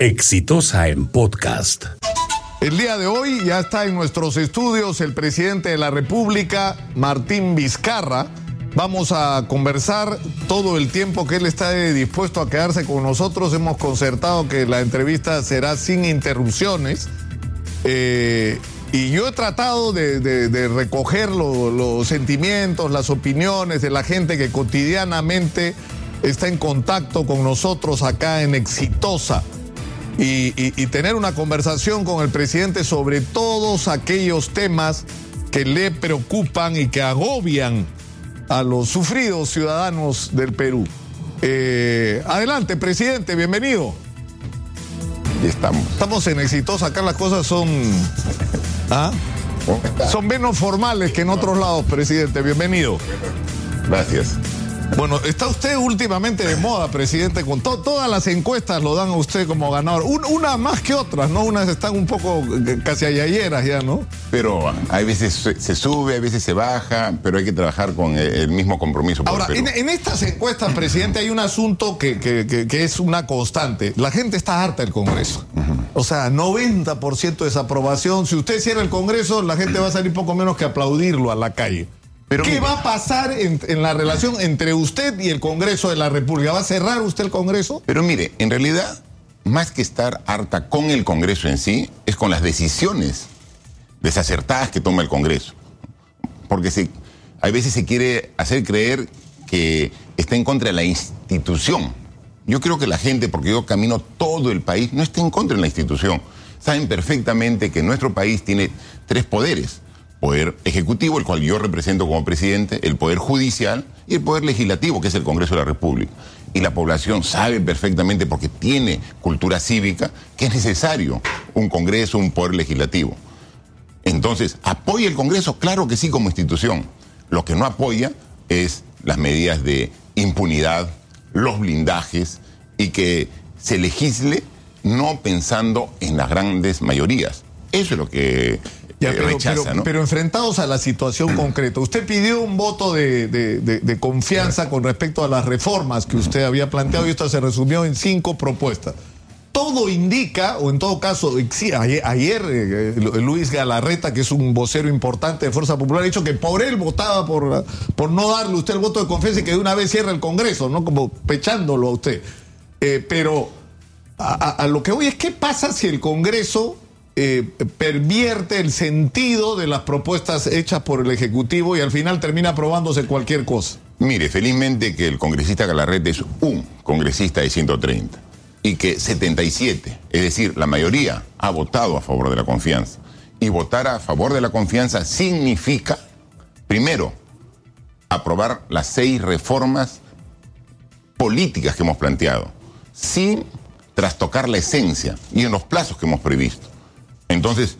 Exitosa en podcast. El día de hoy ya está en nuestros estudios el presidente de la República, Martín Vizcarra. Vamos a conversar todo el tiempo que él está dispuesto a quedarse con nosotros. Hemos concertado que la entrevista será sin interrupciones. Eh, y yo he tratado de, recoger los sentimientos, las opiniones de la gente que cotidianamente está en contacto con nosotros acá en Exitosa y, tener una conversación con el presidente sobre todos aquellos temas que le preocupan y que agobian a los sufridos ciudadanos del Perú. Eh, adelante, presidente, bienvenido. Y estamos. Estamos en exitosa, acá las cosas son. ¿ah? Son menos formales que en otros lados, presidente. Bienvenido. Gracias. Bueno, está usted últimamente de moda, presidente, con todas las encuestas lo dan a usted como ganador. una más que otras, ¿no? Unas están un poco eh, casi ayayeras ya, ¿no? Pero hay veces se sube, a veces se baja, pero hay que trabajar con el mismo compromiso. Ahora, en, estas encuestas, presidente, hay un asunto que, es una constante. La gente está harta del Congreso. O sea, 90% de desaprobación. Si usted cierra el Congreso, la gente va a salir poco menos que aplaudirlo a la calle. ¿Qué va a pasar en, la relación entre usted y el Congreso de la República? ¿Va a cerrar usted el Congreso? Pero mire, en realidad, más que estar harta con el Congreso en sí, es con las decisiones desacertadas que toma el Congreso. Porque se, a veces se quiere hacer creer que está en contra de la institución. Yo creo que la gente, porque yo camino todo el país, no está en contra de la institución. Saben perfectamente que nuestro país tiene tres poderes poder ejecutivo, el cual yo represento como presidente, el poder judicial y el poder legislativo, que es el Congreso de la República. Y la población sabe perfectamente, porque tiene cultura cívica, que es necesario un Congreso, un poder legislativo. Entonces, ¿apoya el Congreso? Claro que sí como institución. Lo que no apoya es las medidas de impunidad, los blindajes y que se legisle no pensando en las grandes mayorías. Eso es lo que pero, enfrentados a la situación concreta, usted pidió un voto de, confianza con respecto a las reformas que usted había planteado y esto se resumió en cinco propuestas. Todo indica, o en todo caso, ayer, eh, Luis Galarreta, que es un vocero importante de Fuerza Popular, ha dicho que por él votaba por, por no darle usted el voto de confianza y que de una vez cierre el Congreso, ¿no? Como pechándolo a usted. Eh, pero a, lo que voy es, ¿qué pasa si el Congreso eh, pervierte el sentido de las propuestas hechas por el Ejecutivo y al final termina aprobándose cualquier cosa. Mire, felizmente que el congresista Galarrete es un congresista de 130 y que 77, es decir, la mayoría, ha votado a favor de la confianza. Y votar a favor de la confianza significa, primero, aprobar las seis reformas políticas que hemos planteado, sin trastocar la esencia y en los plazos que hemos previsto. Entonces,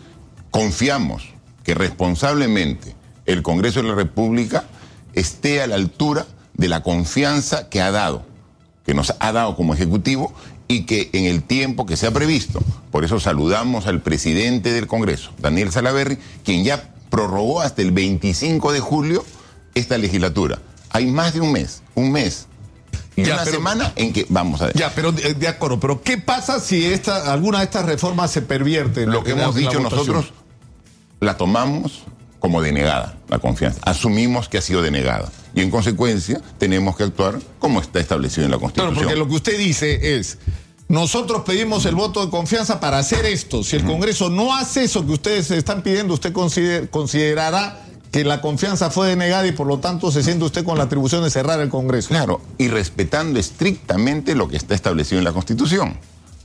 confiamos que responsablemente el Congreso de la República esté a la altura de la confianza que ha dado, que nos ha dado como Ejecutivo y que en el tiempo que se ha previsto. Por eso saludamos al presidente del Congreso, Daniel Salaverri, quien ya prorrogó hasta el 25 de julio esta legislatura. Hay más de un mes, un mes ya, una semana en que vamos a ver. Ya, pero de, acuerdo, pero ¿qué pasa si esta, alguna de estas reformas se pervierte? Lo que hemos dicho nosotros, la tomamos como denegada, la confianza. Asumimos que ha sido denegada. Y en consecuencia, tenemos que actuar como está establecido en la Constitución. Claro, porque lo que usted dice es. Nosotros pedimos el voto de confianza para hacer esto. Si el Congreso no hace eso que ustedes están pidiendo, usted considerará que la confianza fue denegada y por lo tanto se siente usted con la atribución de cerrar el Congreso. Claro, y respetando estrictamente lo que está establecido en la Constitución.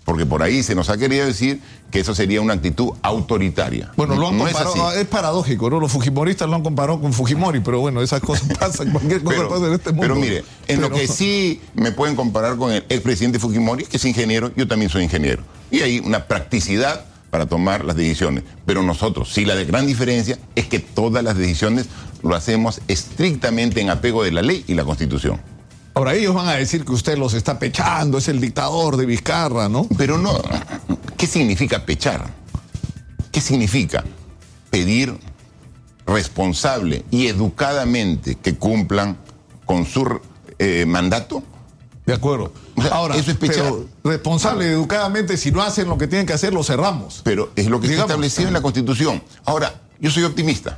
Porque por ahí se nos ha querido decir que eso sería una actitud autoritaria. Bueno, lo han comparado, es, paradójico, ¿no? Los fujimoristas lo han comparado con Fujimori, pero bueno, esas cosas pasan, cualquier cosa pasa en este mundo. Pero mire, en lo que sí me pueden comparar con el expresidente Fujimori, que es ingeniero, yo también soy ingeniero. Y hay una practicidad para tomar las decisiones. Pero nosotros, sí, la de gran diferencia es que todas las decisiones lo hacemos estrictamente en apego de la ley y la constitución. Ahora ellos van a decir que usted los está pechando, es el dictador de Vizcarra, ¿no? Pero no, ¿qué significa pechar? ¿Qué significa pedir responsable y educadamente que cumplan con su eh, mandato De acuerdo. O sea, Ahora, eso es pero responsable educadamente, si no hacen lo que tienen que hacer, lo cerramos. Pero es lo que está establecido en la Constitución. Ahora, yo soy optimista.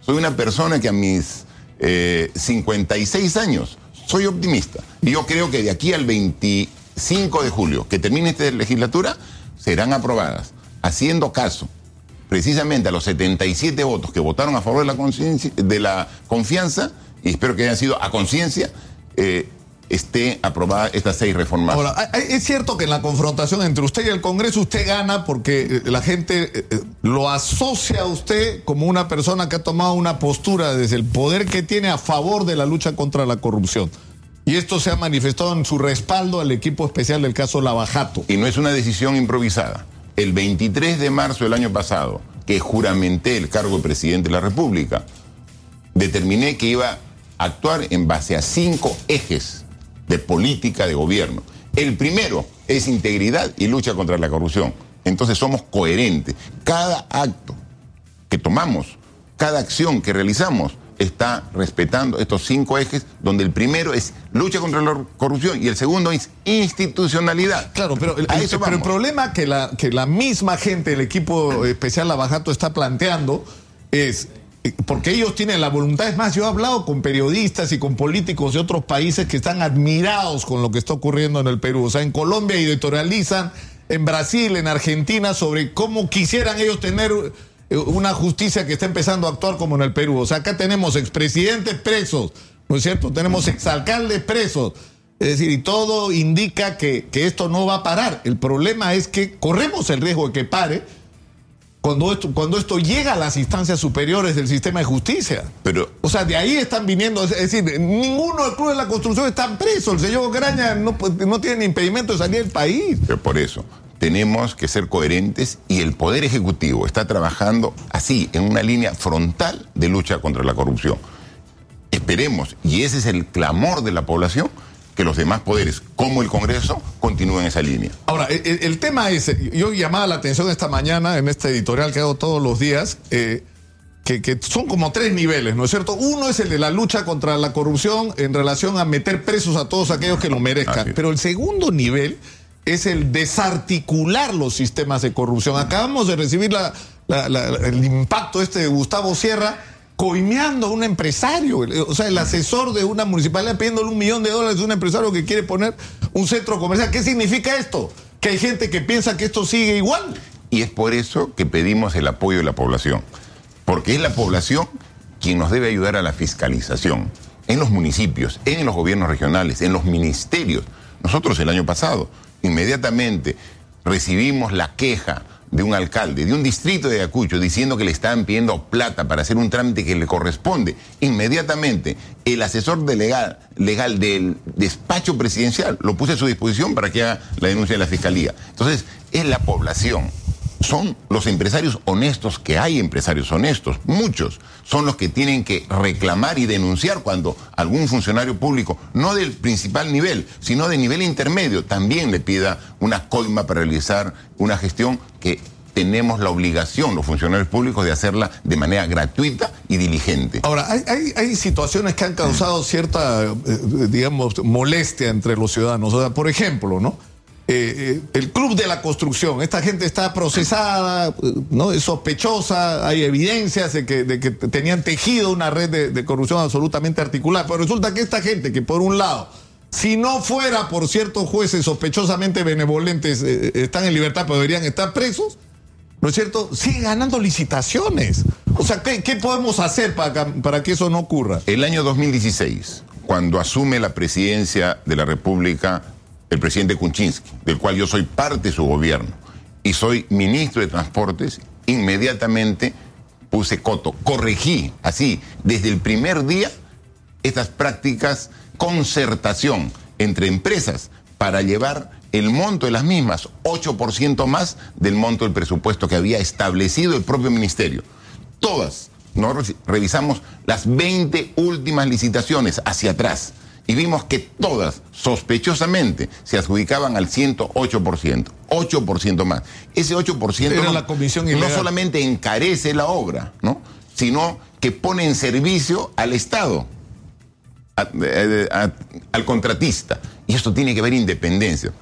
Soy una persona que a mis eh, 56 años soy optimista. Y yo creo que de aquí al 25 de julio, que termine esta legislatura, serán aprobadas, haciendo caso precisamente a los 77 votos que votaron a favor de la, de la confianza, y espero que hayan sido a conciencia, eh, esté aprobada estas seis reformas. Ahora, es cierto que en la confrontación entre usted y el Congreso usted gana porque eh, la gente eh, eh, lo asocia a usted como una persona que ha tomado una postura desde el poder que tiene a favor de la lucha contra la corrupción. Y esto se ha manifestado en su respaldo al equipo especial del caso Lavajato. Y no es una decisión improvisada. El 23 de marzo del año pasado, que juramenté el cargo de presidente de la República, determiné que iba a actuar en base a cinco ejes de política de gobierno. El primero es integridad y lucha contra la corrupción. Entonces somos coherentes. Cada acto que tomamos, cada acción que realizamos, está respetando estos cinco ejes, donde el primero es lucha contra la corrupción y el segundo es institucionalidad. Claro, pero el, el- pero el problema que la, que la misma gente del equipo especial Lavajato está planteando es, porque ellos tienen la voluntad, es más, yo he hablado con periodistas y con políticos de otros países que están admirados con lo que está ocurriendo en el Perú. O sea, en Colombia editorializan, en Brasil, en Argentina, sobre cómo quisieran ellos tener eh, una justicia que está empezando a actuar como en el Perú. O sea, acá tenemos expresidentes presos, ¿no es cierto? Tenemos exalcaldes presos. Es decir, y todo indica que, que esto no va a parar. El problema es que corremos el riesgo de que pare cuando esto, cuando esto llega a las instancias superiores del sistema de justicia. Pero O sea, de ahí están viniendo, es decir, ninguno del Club de la Construcción está preso. El señor Graña no, no tiene impedimento de salir del país. Pero por eso, tenemos que ser coherentes y el Poder Ejecutivo está trabajando así, en una línea frontal de lucha contra la corrupción. Esperemos, y ese es el clamor de la población, que los demás poderes, como el Congreso, continúen esa línea. Ahora, el, el- el tema es, yo llamaba la atención esta mañana en este editorial que hago todos los días, eh, que, que son como tres niveles, ¿no es cierto? Uno es el de la lucha contra la corrupción en relación a meter presos a todos aquellos que lo merezcan, pero el segundo nivel es el desarticular los sistemas de corrupción. Acabamos de recibir la- la- la- el impacto este de Gustavo Sierra coimeando a un empresario, o sea, el asesor de una municipalidad pidiéndole un millón de dólares a un empresario que quiere poner un centro comercial. ¿Qué significa esto? Que hay gente que piensa que esto sigue igual. Y es por eso que pedimos el apoyo de la población, porque es la población quien nos debe ayudar a la fiscalización en los municipios, en los gobiernos regionales, en los ministerios. Nosotros el año pasado inmediatamente recibimos la queja de un alcalde de un distrito de Ayacucho diciendo que le estaban pidiendo plata para hacer un trámite que le corresponde. Inmediatamente el asesor legal, legal del despacho presidencial lo puse a su disposición para que haga la denuncia de la fiscalía. Entonces, es la población son los empresarios honestos, que hay empresarios honestos, muchos, son los que tienen que reclamar y denunciar cuando algún funcionario público, no del principal nivel, sino de nivel intermedio, también le pida una coima para realizar una gestión que tenemos la obligación, los funcionarios públicos, de hacerla de manera gratuita y diligente. Ahora, hay, hay- situaciones que han causado cierta, eh, digamos, molestia entre los ciudadanos. O sea, por ejemplo, ¿no? Eh, eh, el club de la construcción, esta gente está procesada, ¿no? Es sospechosa, hay evidencias de que, tenían tejido una red de, corrupción absolutamente articulada. Pero resulta que esta gente que por un lado, si no fuera por ciertos jueces sospechosamente benevolentes, eh, están en libertad, pero deberían estar presos, ¿no es cierto? Sigue ganando licitaciones. O sea, ¿qué, qué podemos hacer para, para que eso no ocurra? El año 2016, cuando asume la presidencia de la República el presidente Kuczynski, del cual yo soy parte de su gobierno, y soy ministro de Transportes, inmediatamente puse coto, corregí así, desde el primer día, estas prácticas concertación entre empresas para llevar el monto de las mismas, 8% más del monto del presupuesto que había establecido el propio ministerio. Todas, revisamos las 20 últimas licitaciones hacia atrás y vimos que todas, sospechosamente, se adjudicaban al 108%, 8% más. Ese 8% Era no, la comisión no ilegal. solamente encarece la obra, ¿no? sino que pone en servicio al Estado a- eh, a- al contratista. Y esto tiene que haber independencia.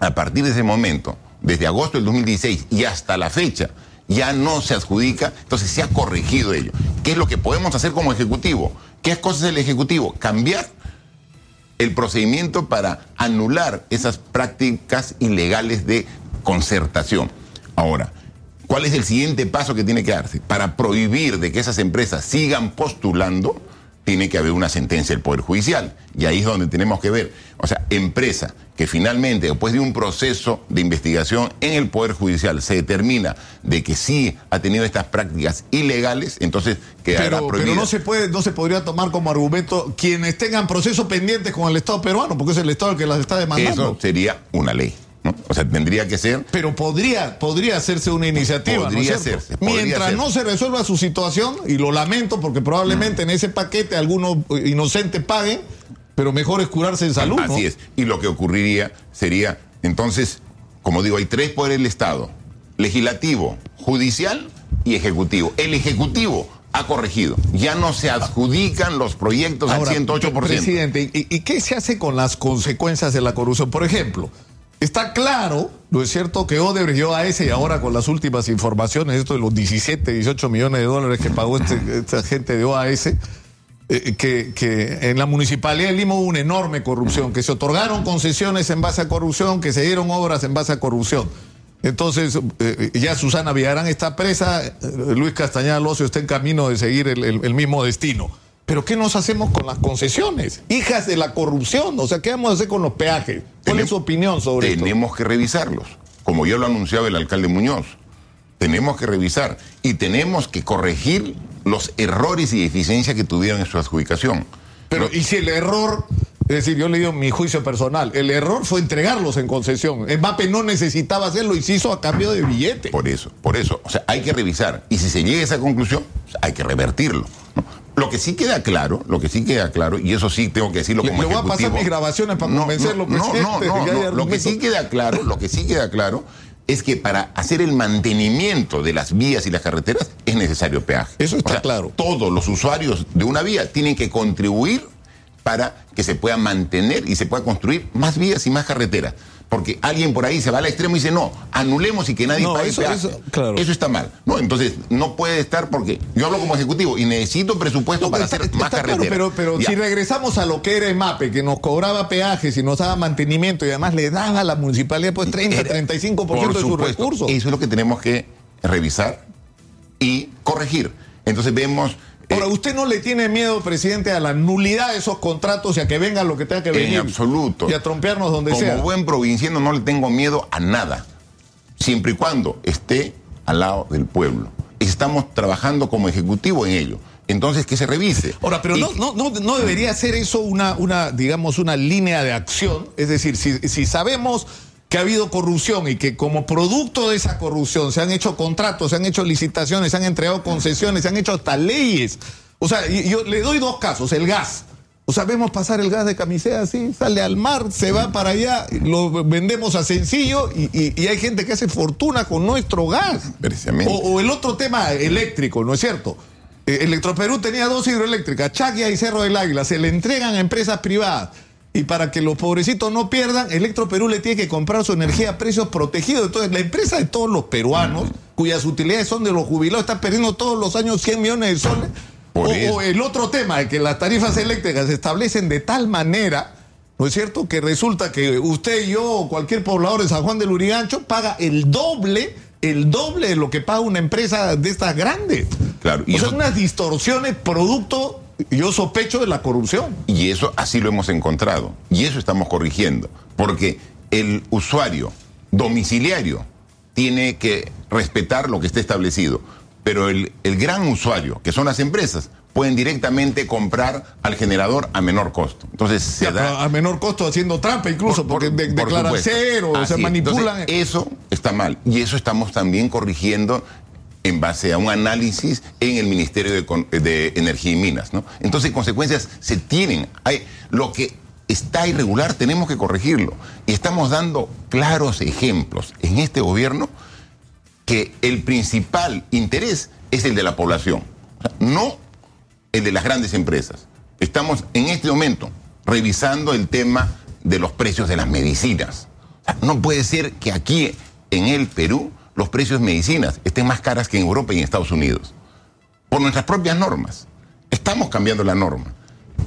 A partir de ese momento, desde agosto del 2016 y hasta la fecha, ya no se adjudica, entonces se ha corregido ello. ¿Qué es lo que podemos hacer como Ejecutivo? ¿Qué cosas el Ejecutivo? Cambiar el procedimiento para anular esas prácticas ilegales de concertación. Ahora, ¿cuál es el siguiente paso que tiene que darse? Para prohibir de que esas empresas sigan postulando, tiene que haber una sentencia del Poder Judicial. Y ahí es donde tenemos que ver. O sea, empresa que finalmente, después de un proceso de investigación en el Poder Judicial, se determina de que sí ha tenido estas prácticas ilegales, entonces quedará pero, prohibida. Pero no se, puede, no se podría tomar como argumento quienes tengan procesos pendientes con el Estado peruano, porque es el Estado el que las está demandando. Eso sería una ley. ¿No? O sea, tendría que ser. Pero podría, podría hacerse una iniciativa. Podría ¿no Mientras no se resuelva su situación, y lo lamento porque probablemente en ese paquete algunos inocentes paguen, pero mejor es curarse en salud. ¿no? Así es. Y lo que ocurriría sería, entonces, como digo, hay tres poderes del Estado: legislativo, judicial y ejecutivo. El ejecutivo ha corregido. Ya no se adjudican los proyectos Ahora, al 108%. Presidente, ¿y, y qué se hace con las consecuencias de la corrupción? Por ejemplo, está claro, ¿no es cierto?, que Odebrecht y OAS, y ahora con las últimas informaciones, esto de los 17, 18 millones de dólares que pagó este- esta gente de OAS, eh, que, que en la municipalidad de Lima hubo una enorme corrupción, que se otorgaron concesiones en base a corrupción, que se dieron obras en base a corrupción. Entonces, eh, ya Susana Villarán está presa, eh, Luis Castañeda Locio está en camino de seguir el, el- el mismo destino. Pero ¿qué nos hacemos con las concesiones? Hijas de la corrupción, o sea, ¿qué vamos a hacer con los peajes? ¿Cuál es su opinión sobre esto? Tenemos que revisarlos, como ya lo anunciaba el alcalde Muñoz. Tenemos que revisar y tenemos que corregir los errores y deficiencias que tuvieron en su adjudicación. Pero, ¿y si el error, es decir, yo le digo mi juicio personal, el error fue entregarlos en concesión. El MAPE no necesitaba hacerlo y se hizo a cambio de billete. Por eso, por eso. O sea, hay que revisar. Y si se llega a esa conclusión, hay que revertirlo. ¿no? Lo que sí queda claro, lo que sí queda claro, y eso sí tengo que decirlo como le voy a pasar mis grabaciones para No, convencerlo, no, no, no, que no, Lo que sí queda claro, lo que sí queda claro es que para hacer el mantenimiento de las vías y las carreteras es necesario peaje. Eso está claro. Todos los usuarios de una vía tienen que contribuir para que se pueda mantener y se pueda construir más vías y más carreteras. Porque alguien por ahí se va al extremo y dice, no, anulemos y que nadie No, pague eso- peaje". eso, claro. Eso está mal. No, entonces no puede estar porque yo hablo como ejecutivo y necesito presupuesto No, para está- hacer está más claro, pero, pero si regresamos a lo que era EMAPE, que nos cobraba peajes y nos daba mantenimiento y además le daba a la municipalidad pues 30, Era- 35% por de sus recursos. Eso es lo que tenemos que revisar y corregir. Entonces vemos... eh, Ahora, ¿usted no le tiene miedo, presidente, a la nulidad de esos contratos y a que venga lo que tenga que venir? En absoluto. Y a trompearnos donde Como sea. buen provinciano no le tengo miedo a nada, siempre y cuando esté al lado del pueblo. Estamos trabajando como ejecutivo en ello. Entonces que se revise. Ahora, pero Y- no, no, no, no debería ser eso una, una, digamos, una línea de acción. Es decir, si, si sabemos que ha habido corrupción y que como producto de esa corrupción se han hecho contratos, se han hecho licitaciones, se han entregado concesiones, se han hecho hasta leyes. O sea, yo le doy dos casos, el gas. O sea, vemos pasar el gas de camisea así, sale al mar, se va para allá, lo vendemos a sencillo y, y- y hay gente que hace fortuna con nuestro gas. Precisamente. O, o el otro tema eléctrico, ¿no es cierto? Eh, Electroperú tenía dos hidroeléctricas, Chaquia y Cerro del Águila, se le entregan a empresas privadas. Y para que los pobrecitos no pierdan, Electroperú le tiene que comprar su energía a precios protegidos. Entonces, la empresa de todos los peruanos, cuyas utilidades son de los jubilados, está perdiendo todos los años 100 millones de soles. O, o el otro tema, de que las tarifas eléctricas se establecen de tal manera, ¿no es cierto?, que resulta que usted y yo o cualquier poblador de San Juan del Urigancho paga el doble, el doble de lo que paga una empresa de estas grandes. Claro, y y son eso- unas distorsiones producto, yo sospecho, de la corrupción. Y eso así lo hemos encontrado. Y eso estamos corrigiendo. Porque el usuario domiciliario tiene que respetar lo que está establecido. Pero el, el gran usuario, que son las empresas, pueden directamente comprar al generador a menor costo. Entonces se Ya, da... a menor costo haciendo trampa incluso, porque de- por declaran supuesto. cero, Así se manipulan. Entonces, eso está mal. Y eso estamos también corrigiendo en base a un análisis en el Ministerio de, Energía y Minas. Entonces, consecuencias se tienen. Lo que está irregular tenemos que corregirlo. Y estamos dando claros ejemplos en este gobierno que el principal interés es el de la población, no el de las grandes empresas. Estamos en este momento revisando el tema de los precios de las medicinas. No puede ser que aquí en el Perú los precios de medicinas estén más caras que en Europa y en Estados Unidos. Por nuestras propias normas. Estamos cambiando la norma.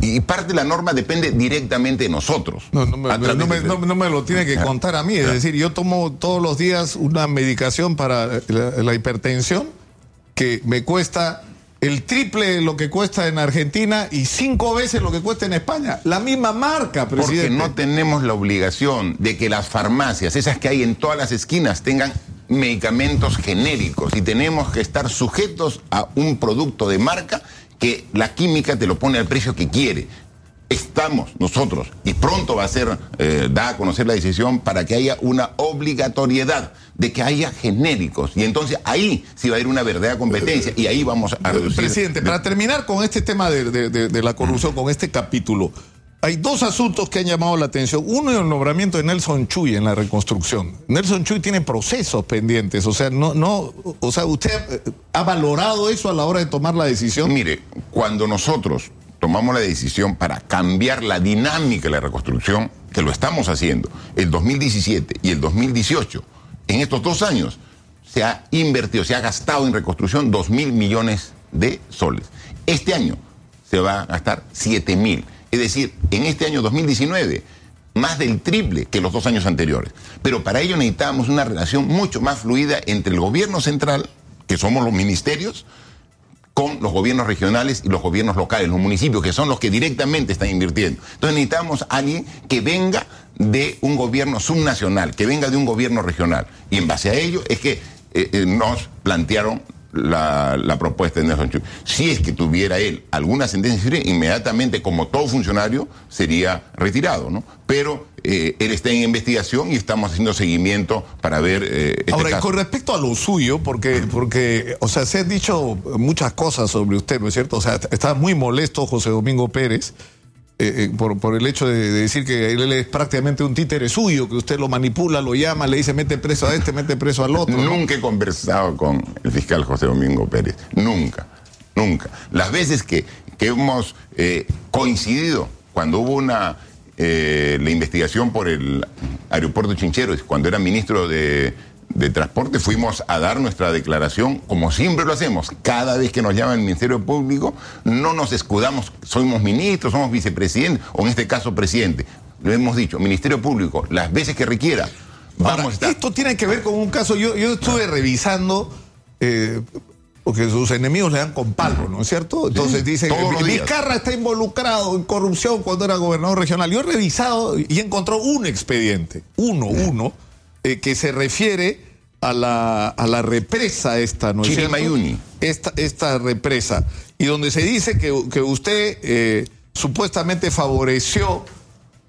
Y parte de la norma depende directamente de nosotros. No, no me, no no- lo tiene que contar a mí. Es decir, yo tomo todos los días una medicación para la, la hipertensión que me cuesta el triple de lo que cuesta en Argentina y cinco veces lo que cuesta en España. La misma marca, Porque presidente. no tenemos la obligación de que las farmacias, esas que hay en todas las esquinas, tengan medicamentos genéricos y tenemos que estar sujetos a un producto de marca que la química te lo pone al precio que quiere. Estamos nosotros, y pronto va a ser eh, da a conocer la decisión para que haya una obligatoriedad de que haya genéricos. Y entonces ahí sí va a haber una verdadera competencia y ahí vamos a reducir. Presidente, para terminar con este tema de, de- de- de la corrupción, con este capítulo, hay dos asuntos que han llamado la atención. Uno es el nombramiento de Nelson Chuy en la reconstrucción. Nelson Chuy tiene procesos pendientes, o sea, no, no, o sea, usted eh, ha valorado eso a la hora de tomar la decisión. Mire, cuando nosotros tomamos la decisión para cambiar la dinámica de la reconstrucción, que lo estamos haciendo, el 2017 y el 2018, en estos dos años se ha invertido, se ha gastado en reconstrucción 2 mil millones de soles. Este año se va a gastar 7 mil. Es decir, en este año 2019, más del triple que los dos años anteriores. Pero para ello necesitamos una relación mucho más fluida entre el gobierno central, que somos los ministerios, con los gobiernos regionales y los gobiernos locales, los municipios, que son los que directamente están invirtiendo. Entonces necesitamos a alguien que venga de un gobierno subnacional, que venga de un gobierno regional. Y en base a ello es que eh, eh, nos plantearon la, la propuesta de Nelson Chu. Si es que tuviera él alguna sentencia, inmediatamente, como todo funcionario, sería retirado, ¿no? Pero eh, él está en investigación y estamos haciendo seguimiento para ver eh, este Ahora, y caso. con respecto a lo suyo, porque, porque, o sea, se han dicho muchas cosas sobre usted, ¿no es cierto? O sea, está muy molesto José Domingo Pérez eh, eh, por, por el hecho de, de decir que él es prácticamente un títere suyo, que usted lo manipula, lo llama, le dice mete preso a este, mete preso al otro. Nunca he conversado con el fiscal José Domingo Pérez. Nunca, nunca. Las veces que, que hemos eh, coincidido, cuando hubo una la investigación por el aeropuerto Chinchero, cuando era ministro de, de Transporte, fuimos a dar nuestra declaración, como siempre lo hacemos. Cada vez que nos llama el Ministerio Público, no nos escudamos, somos ministros, somos vicepresidentes, o en este caso presidente. Lo hemos dicho, Ministerio Público, las veces que requiera. Vamos Ahora, a estar. esto tiene que ver con un caso, yo, yo estuve revisando, eh, porque sus enemigos le dan con palo, ¿no es cierto? Entonces dicen, días. Vizcarra está involucrado en corrupción cuando era gobernador regional. Yo he revisado y encontró un expediente, uno, uno, eh, que se refiere a la, a la represa esta, ¿no es. Esta, esta represa, y donde se dice que, que usted eh, supuestamente favoreció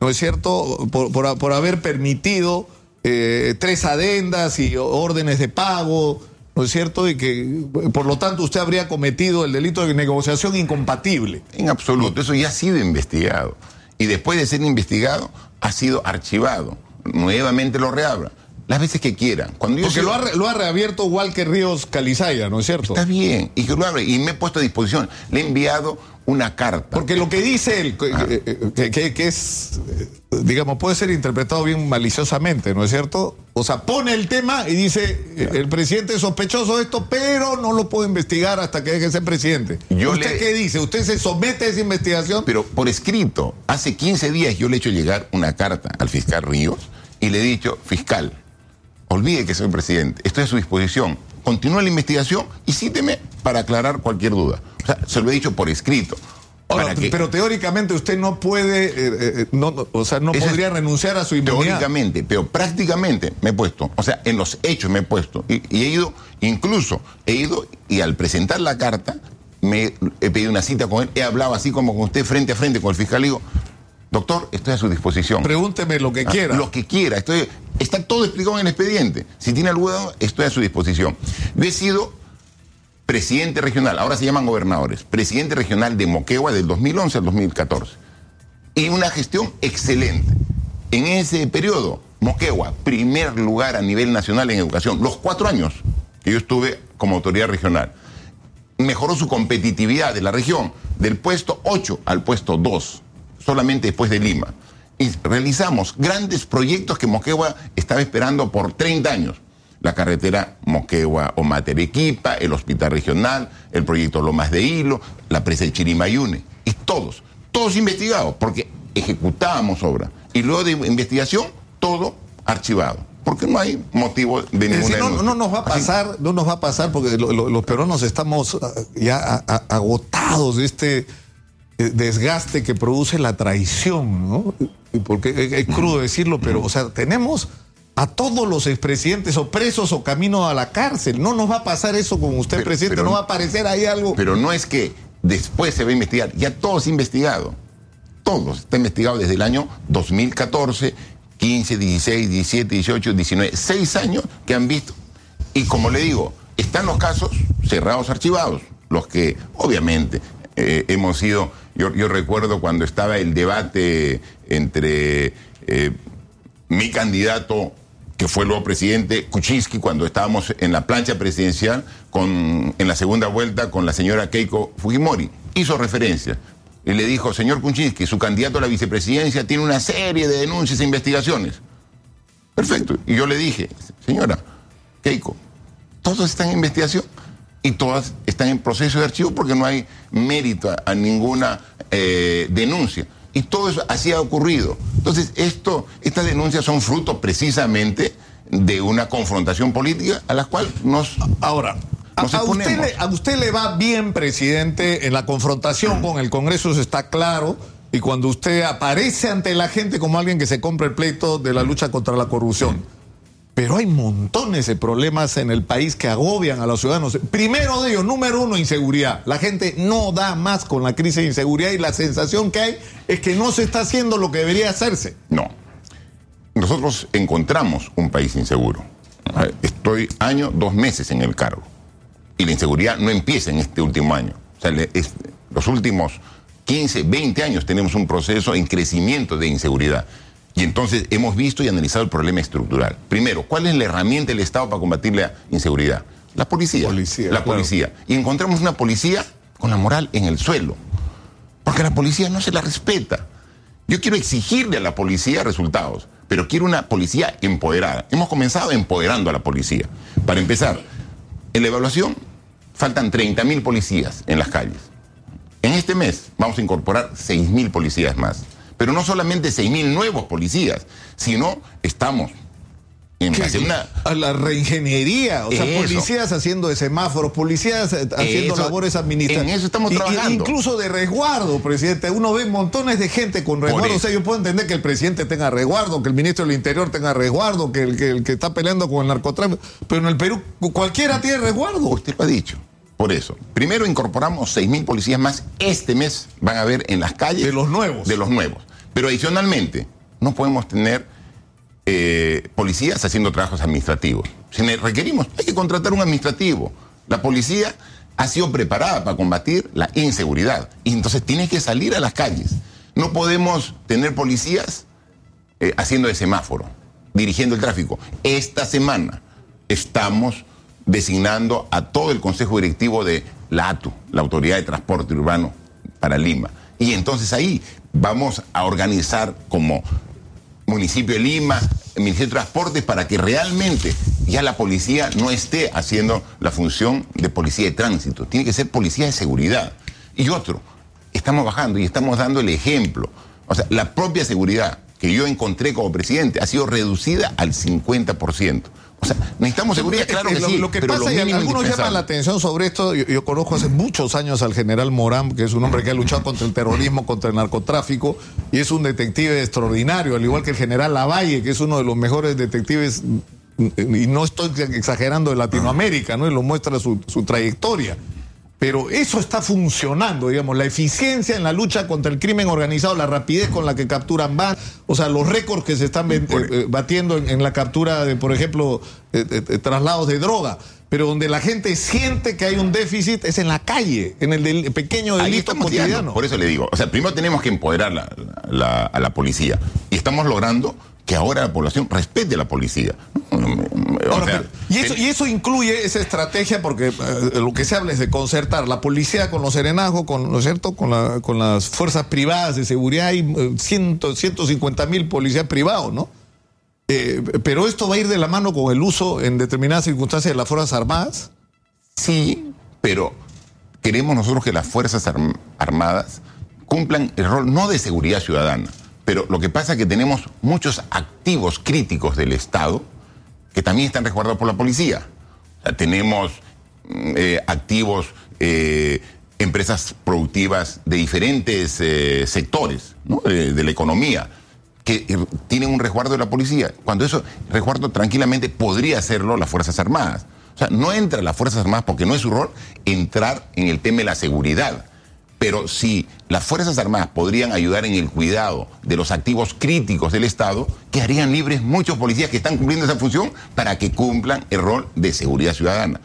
¿no es cierto?, por, por- por haber permitido eh, tres adendas y órdenes de pago, ¿no es cierto?, y que por lo tanto usted habría cometido el delito de negociación incompatible. En absoluto, eso ya ha sido investigado. Y después de ser investigado, ha sido archivado. Nuevamente lo reabra. Las veces que quieran. Cuando yo Porque sigo- lo ha, lo ha reabierto Walker Ríos Calizaya, ¿no es cierto? Está bien, y que lo abre. Y me he puesto a disposición. Le he enviado una carta. Porque lo que dice él, que, que- que- que- que es, eh, digamos, puede ser interpretado bien maliciosamente, ¿no es cierto? O sea, pone el tema y dice, eh, el presidente es sospechoso de esto, pero no lo puedo investigar hasta que deje de ser presidente. Yo ¿Usted le- qué dice? ¿Usted se somete a esa investigación? Pero por escrito, hace 15 días yo le he hecho llegar una carta al fiscal Ríos y le he dicho, fiscal, olvide que soy presidente, estoy a su disposición. Continúa la investigación y cíteme para aclarar cualquier duda. O sea, se lo he dicho por escrito. Ahora, para que- pero teóricamente usted no puede, eh, eh, no, o sea, no Eso es- podría renunciar a su inmunidad. Teóricamente, pero prácticamente me he puesto, o sea, en los hechos me he puesto, y, y he ido, incluso he ido, y al presentar la carta, me he pedido una cita con él, he hablado así como con usted frente a frente con el fiscal, y digo, doctor, estoy a su disposición. Pregúnteme lo que Ah, quiera. Lo que quiera, estoy, está todo explicado en el expediente. Si tiene alguna estoy a su disposición. Yo he sido presidente regional, ahora se llaman gobernadores, presidente regional de Moquegua del 2011 al 2014. Y una gestión excelente. En ese periodo, Moquegua, primer lugar a nivel nacional en educación, los cuatro años que yo estuve como autoridad regional. Mejoró su competitividad de la región del puesto 8 al puesto 2, solamente después de Lima. y realizamos grandes proyectos que Moquegua estaba esperando por 30 años. La carretera Moquegua o Materequipa, el hospital regional, el proyecto Lomas de Hilo, la presa de Chirimayune. Y todos, todos investigados, porque ejecutábamos obra. Y luego de investigación, todo archivado. Porque no hay motivo de ninguna no, no, nos va a pasar, no nos va a pasar porque los peruanos estamos ya agotados de este desgaste que produce la traición, ¿no? Porque es crudo decirlo, pero, o sea, tenemos a todos los expresidentes o presos o camino a la cárcel. No nos va a pasar eso con usted, presidente, no va a aparecer ahí algo. Pero no es que después se va a investigar, ya todo es investigado. Todos está investigado desde el año 2014, 15, 16, 17, 18, 19, seis años que han visto. Y como le digo, están los casos cerrados, archivados, los que obviamente eh, hemos sido, yo, recuerdo cuando estaba el debate entre eh, mi candidato, que fue luego presidente, Kuczynski, cuando estábamos en la plancha presidencial, con, en la segunda vuelta con la señora Keiko Fujimori, hizo referencia. Y le dijo, señor Kuczynski, su candidato a la vicepresidencia tiene una serie de denuncias e investigaciones. Perfecto. Y yo le dije, señora Keiko, todo está en investigación y todas están en proceso de archivo porque no hay mérito a, ninguna eh, denuncia. Y todo eso así ha ocurrido. Entonces, esto, estas denuncias son fruto precisamente de una confrontación política a la cual nos... Ahora, a, usted le, a, usted le, va bien, presidente, en la confrontación con el Congreso, eso está claro. Y cuando usted aparece ante la gente como alguien que se compra el pleito de la lucha contra la corrupción. Pero hay montones de problemas en el país que agobian a los ciudadanos. Primero de ellos, número uno, inseguridad. La gente no da más con la crisis de inseguridad y la sensación que hay es que no se está haciendo lo que debería hacerse. No. Nosotros encontramos un país inseguro. Estoy año, dos meses en el cargo. Y la inseguridad no empieza en este último año. O sea, los últimos 15, 20 años tenemos un proceso en crecimiento de inseguridad. Y entonces hemos visto y analizado el problema estructural. Primero, ¿cuál es la herramienta del Estado para combatir la inseguridad? La policía. la policía. Y encontramos una policía con la moral en el suelo. Porque la policía no se la respeta. Yo quiero exigirle a la policía resultados, pero quiero una policía empoderada. Hemos comenzado empoderando a la policía. Para empezar, en la evaluación faltan 30.000 policías en las calles. En este mes vamos a incorporar 6.000 policías más. Pero no solamente 6.000 nuevos policías, sino estamos en una... A la reingeniería, o sea, policías haciendo de semáforos, policías eh, haciendo labores administrativas. En eso estamos trabajando. incluso de resguardo, presidente. Uno ve montones de gente con resguardo. O sea, yo puedo entender que el presidente tenga resguardo, que el ministro del Interior tenga resguardo, que el que, el que está peleando con el narcotráfico. Pero en el Perú cualquiera tiene resguardo. Usted lo ha dicho. Por eso, primero incorporamos 6.000 policías más. Este mes van a ver en las calles. De los nuevos. De los nuevos. Pero adicionalmente, no podemos tener eh, policías haciendo trabajos administrativos. Si requerimos, hay que contratar un administrativo. La policía ha sido preparada para combatir la inseguridad y entonces tiene que salir a las calles. No podemos tener policías eh, haciendo de semáforo, dirigiendo el tráfico. Esta semana estamos designando a todo el Consejo Directivo de la ATU, la Autoridad de Transporte Urbano para Lima. Y entonces ahí vamos a organizar como municipio de Lima, Ministerio de Transportes, para que realmente ya la policía no esté haciendo la función de policía de tránsito. Tiene que ser policía de seguridad. Y otro, estamos bajando y estamos dando el ejemplo. O sea, la propia seguridad que yo encontré como presidente ha sido reducida al 50%. O sea, necesitamos seguridad, claro que sí. Lo que pasa, y algunos llaman la atención sobre esto, yo, conozco hace muchos años al general Morán, que es un hombre que ha luchado contra el terrorismo, contra el narcotráfico, y es un detective extraordinario, al igual que el general Lavalle, que es uno de los mejores detectives, y no estoy exagerando, de Latinoamérica, ¿no? Y lo muestra su, su trayectoria. Pero eso está funcionando, digamos, la eficiencia en la lucha contra el crimen organizado, la rapidez con la que capturan van, o sea, los récords que se están eh, eh, batiendo en, la captura de, por ejemplo, eh, traslados de droga. Pero donde la gente siente que hay un déficit es en la calle, en el pequeño delito cotidiano. Por eso le digo, o sea, primero tenemos que empoderar a la policía y estamos logrando que ahora la población respete a la policía. Ahora, sea, pero- y, eso, ten- y eso incluye esa estrategia, porque eh, lo que se habla es de concertar la policía con los serenazgos, con, ¿no es cierto? Con, la- con las fuerzas privadas de seguridad. Hay eh, ciento- 150 mil policías privados, ¿no? Eh, pero esto va a ir de la mano con el uso en determinadas circunstancias de las Fuerzas Armadas. Sí, pero queremos nosotros que las Fuerzas Arm- Armadas cumplan el rol no de seguridad ciudadana, pero lo que pasa es que tenemos muchos activos críticos del Estado que también están resguardados por la policía. Tenemos mm, eh, activos, eh, empresas productivas de diferentes eh, sectores. Eh, de la economía que tienen un resguardo de la policía, cuando eso resguardo tranquilamente podría hacerlo las Fuerzas Armadas. O sea, no entra las Fuerzas Armadas porque no es su rol entrar en el tema de la seguridad. Pero si las Fuerzas Armadas podrían ayudar en el cuidado de los activos críticos del Estado, quedarían libres muchos policías que están cumpliendo esa función para que cumplan el rol de seguridad ciudadana.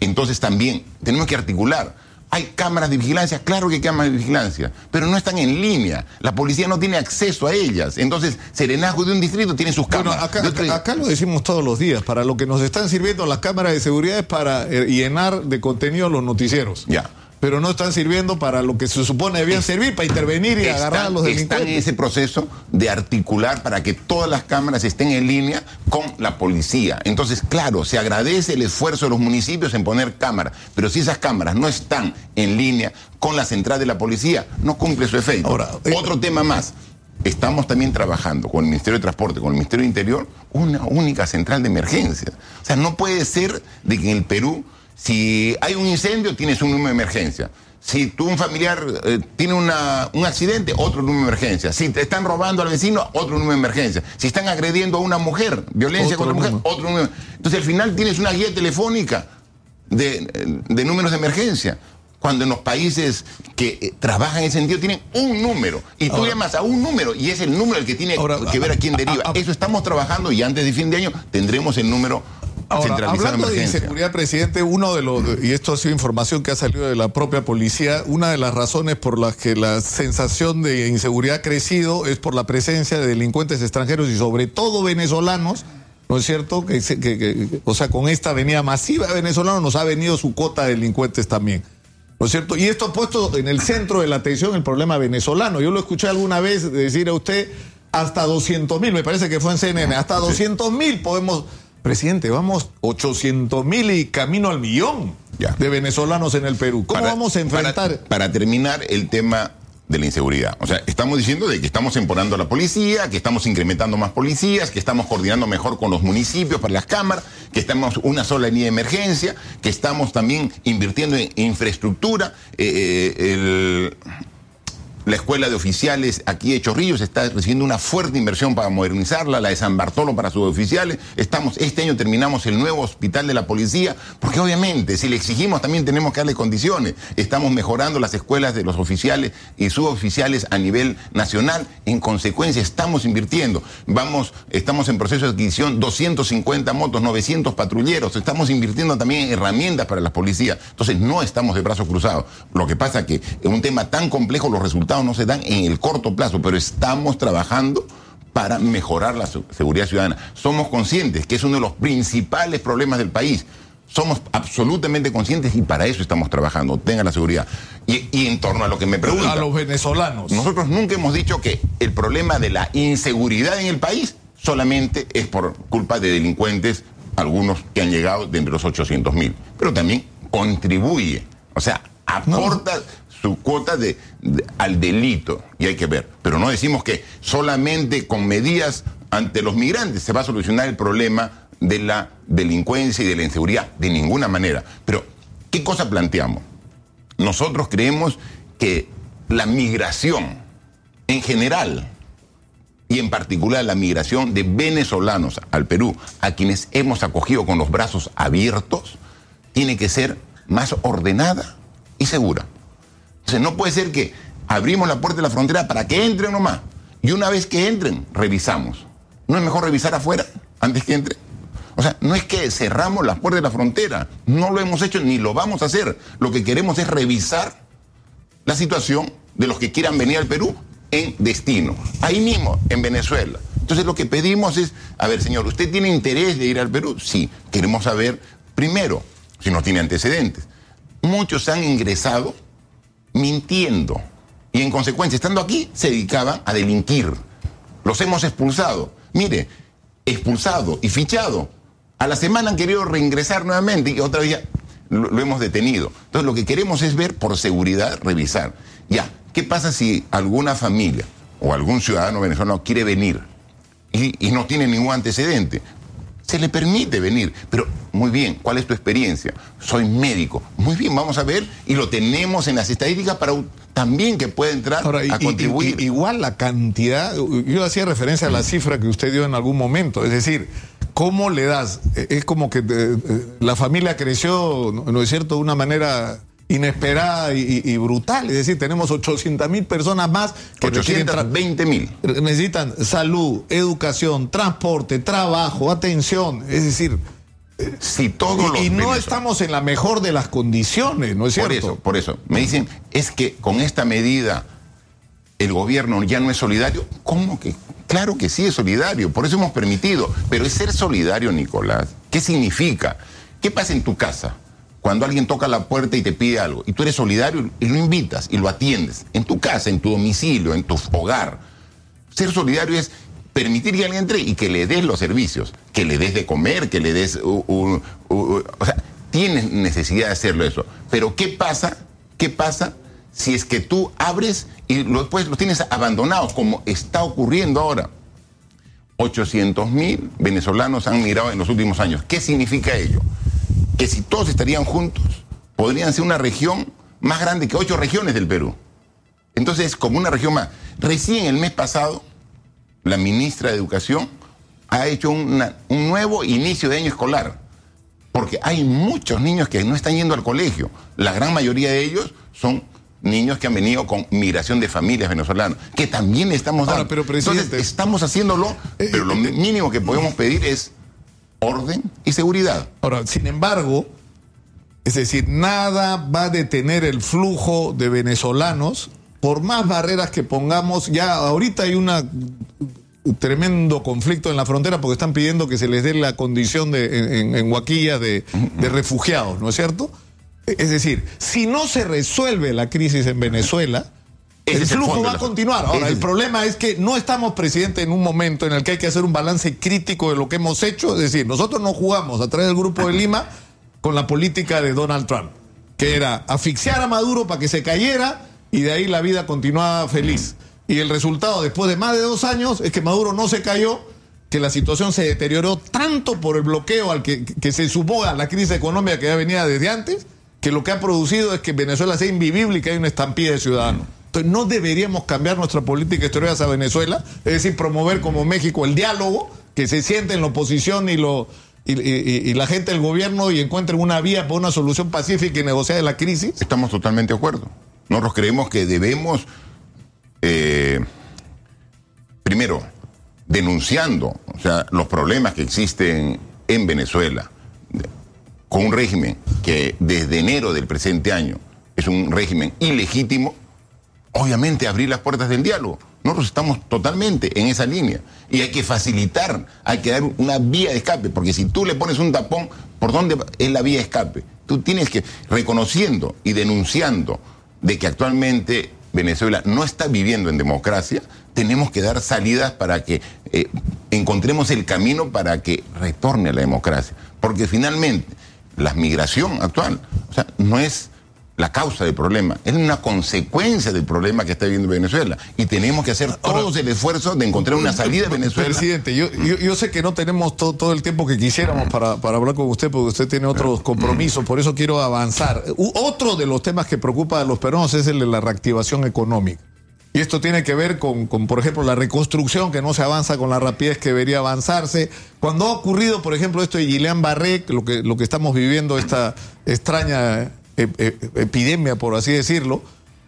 Entonces también tenemos que articular. Hay cámaras de vigilancia, claro que hay cámaras de vigilancia, pero no están en línea. La policía no tiene acceso a ellas. Entonces, Serenazgo de un distrito tiene sus Bueno, cámaras. acá, otro- acá- acá lo decimos todos los días. Para lo que nos están sirviendo las cámaras de seguridad es para eh, llenar de contenido los noticieros. Ya. Pero no están sirviendo para lo que se supone debían servir, para intervenir y agarrar a los están en delincuentes. ese proceso de articular para que todas las cámaras estén en línea con la policía. Entonces, claro, se agradece el esfuerzo de los municipios en poner cámaras, pero si esas cámaras no están en línea con la central de la policía, no cumple su efecto. Ahora, eh, Otro tema más. Estamos también trabajando con el Ministerio de Transporte, con el Ministerio de Interior, una única central de emergencia. O sea, no puede ser de que en el Perú, si hay un incendio, tienes un número de emergencia. Si tú, un familiar, eh, tiene una- un accidente, otro número de emergencia. Si te están robando al vecino, otro número de emergencia. Si están agrediendo a una mujer, violencia Otro contra mujer, número. otro número. Entonces, al final tienes una guía telefónica de, de números de emergencia. Cuando en los países que eh, trabajan en ese sentido tienen un número. Y tú Ahora- llamas a un número y es el número el que tiene Ahora, que ver a quién a- deriva. a- a- Eso estamos trabajando y antes de fin de año tendremos el número Ahora, hablando de inseguridad, presidente, uno de los, y esto ha sido información que ha salido de la propia policía, una de las razones por las que la sensación de inseguridad ha crecido es por la presencia de delincuentes extranjeros y sobre todo venezolanos, ¿no es cierto? Que, se- que- que- o sea, con esta venida masiva de venezolanos nos ha venido su cuota de delincuentes también. ¿No es cierto? Y esto ha puesto en el centro de la atención el problema venezolano. Yo lo escuché alguna vez decir a usted, hasta 200 mil, me parece que fue en CNN, hasta 200 mil podemos... Presidente, vamos 800 mil y camino al millón Ya. de venezolanos en el Perú. ¿Cómo Para- vamos a enfrentar? Para, para terminar el tema de la inseguridad. O sea, estamos diciendo de que estamos empoderando a la policía, que estamos incrementando más policías, que estamos coordinando mejor con los municipios para las cámaras, que estamos una sola línea de emergencia, que estamos también invirtiendo en infraestructura. eh, eh, el- la escuela de oficiales aquí de Chorrillos está recibiendo una fuerte inversión para modernizarla, la de San Bartolo para sus oficiales. Estamos, este año terminamos el nuevo hospital de la policía, porque obviamente si le exigimos también tenemos que darle condiciones. Estamos mejorando las escuelas de los oficiales y suboficiales a nivel nacional. En consecuencia, estamos invirtiendo. Vamos, estamos en proceso de adquisición 250 motos, 900 patrulleros. Estamos invirtiendo también en herramientas para las policías. Entonces, no estamos de brazos cruzados. Lo que pasa que en un tema tan complejo los resultados no se dan en el corto plazo, pero estamos trabajando para mejorar la seguridad ciudadana. Somos conscientes que es uno de los principales problemas del país. Somos absolutamente conscientes y para eso estamos trabajando. Tengan la seguridad. Y, y en torno a lo que me preguntan. A los venezolanos. Nosotros nunca hemos dicho que el problema de la inseguridad en el país solamente es por culpa de delincuentes, algunos que han llegado de entre los 800 mil, pero también contribuye, o sea, aporta su cuota de, al delito, y hay que ver, pero no decimos que solamente con medidas ante los migrantes se va a solucionar el problema de la delincuencia y de la inseguridad, de ninguna manera. Pero, ¿qué cosa planteamos? Nosotros creemos que la migración en general y en particular la migración de venezolanos al Perú, a quienes hemos acogido con los brazos abiertos, tiene que ser más ordenada y segura. Entonces no puede ser que abrimos la puerta de la frontera para que entren nomás y una vez que entren revisamos. ¿No es mejor revisar afuera antes que entren? O sea, no es que cerramos las puertas de la frontera, no lo hemos hecho ni lo vamos a hacer. Lo que queremos es revisar la situación de los que quieran venir al Perú en destino. Ahí mismo, en Venezuela. Entonces lo que pedimos es, a ver, señor, ¿usted tiene interés de ir al Perú? Sí, queremos saber, primero, si no tiene antecedentes. Muchos han ingresado mintiendo y en consecuencia, estando aquí, se dedicaban a delinquir. Los hemos expulsado. Mire, expulsado y fichado. A la semana han querido reingresar nuevamente y otra vez lo, lo hemos detenido. Entonces lo que queremos es ver por seguridad, revisar. Ya, ¿qué pasa si alguna familia o algún ciudadano venezolano quiere venir y no tiene ningún antecedente? Se le permite venir, pero muy bien, ¿cuál es tu experiencia? Soy médico. Muy bien, vamos a ver y lo tenemos en las estadísticas para también que pueda entrar Ahora, y- a contribuir. y- igual la cantidad, yo hacía referencia a la cifra que usted dio en algún momento, es decir, ¿cómo le das? Es como que eh, eh, la familia creció, ¿no no es cierto?, de una manera inesperada y, y- y brutal, es decir, tenemos 800 mil personas más que requieren tra- 820 mil. necesitan salud, educación, transporte, trabajo, atención, es decir, Si todos los y, no estamos en la mejor de las condiciones, ¿no es Por cierto? eso, por eso. Me dicen, es que con esta medida el gobierno ya no es solidario. ¿Cómo que? Claro que sí es solidario, por eso hemos permitido. Pero es ser solidario, Nicolás. ¿Qué significa? ¿Qué pasa en tu casa? Cuando alguien toca la puerta y te pide algo, y tú eres solidario y lo invitas y lo atiendes, en tu casa, en tu domicilio, en tu hogar. Ser solidario es permitir que alguien entre y que le des los servicios, que le des de comer, que le des... uh, uh, uh, o sea, tienes necesidad de hacerlo eso. Pero ¿qué pasa? ¿Qué pasa si es que tú abres y después los tienes abandonados, como está ocurriendo ahora? 800 mil venezolanos han migrado en los últimos años. ¿Qué significa ello? Que si todos estarían juntos, podrían ser una región más grande que ocho regiones del Perú. Entonces, es como una región más. Recién el mes pasado, la ministra de Educación ha hecho una- un nuevo inicio de año escolar. Porque hay muchos niños que no están yendo al colegio. La gran mayoría de ellos son niños que han venido con migración de familias venezolanas, que también estamos Ahora, dando. pero, presidente- Entonces, estamos haciéndolo, Eh, pero lo eh, mínimo que podemos pedir es orden y seguridad. Ahora, sin embargo, es decir, nada va a detener el flujo de venezolanos por más barreras que pongamos. Ya ahorita hay una un tremendo conflicto en la frontera porque están pidiendo que se les dé la condición de, en, en- de, de refugiados, ¿no es cierto? Es decir, si no se resuelve la crisis en Venezuela, Ese el flujo va a continuar. Ahora, Ese el problema es que no estamos, presidente, en un momento en el que hay que hacer un balance crítico de lo que hemos hecho. Es decir, nosotros no jugamos a través del Grupo de Lima con la política de Donald Trump, que era asfixiar a Maduro para que se cayera y de ahí la vida continuaba feliz. Y el resultado, después de más de dos años, es que Maduro no se cayó, que la situación se deterioró tanto por el bloqueo al que, que se sumó a la crisis económica que ya venía desde antes, que lo que ha producido es que Venezuela sea invivible y que hay una estampida de ciudadanos. No deberíamos cambiar nuestra política exterior hacia Venezuela, es decir, promover como México el diálogo, que se siente en la oposición y lo y, la gente del gobierno y encuentren una vía para una solución pacífica y negociada de la crisis. Estamos totalmente de acuerdo. Nosotros creemos que debemos, eh, primero, denunciando o sea, los problemas que existen en Venezuela, con un régimen que desde enero del presente año es un régimen ilegítimo, obviamente abrir las puertas del diálogo. Nosotros estamos totalmente en esa línea y hay que facilitar, hay que dar una vía de escape, porque si tú le pones un tapón, ¿por dónde es la vía de escape? Tú tienes que, reconociendo y denunciando de que actualmente Venezuela no está viviendo en democracia, tenemos que dar salidas para que eh, encontremos el camino para que retorne a la democracia. Porque finalmente la migración actual, o sea, no es la causa del problema, es una consecuencia del problema que está viviendo Venezuela. Y tenemos que hacer todos el esfuerzo de encontrar una salida de Venezuela. Presidente, yo, yo, yo sé que no tenemos todo, todo el tiempo que quisiéramos para, para hablar con usted, porque usted tiene otros compromisos, por eso quiero avanzar. U- otro de los temas que preocupa a los peruanos es el de la reactivación económica. Y esto tiene que ver con, con, por ejemplo, la reconstrucción, que no se avanza con la rapidez que debería avanzarse. Cuando ha ocurrido, por ejemplo, esto de Gileán Barré, lo que, lo que estamos viviendo, esta extraña epidemia, por así decirlo,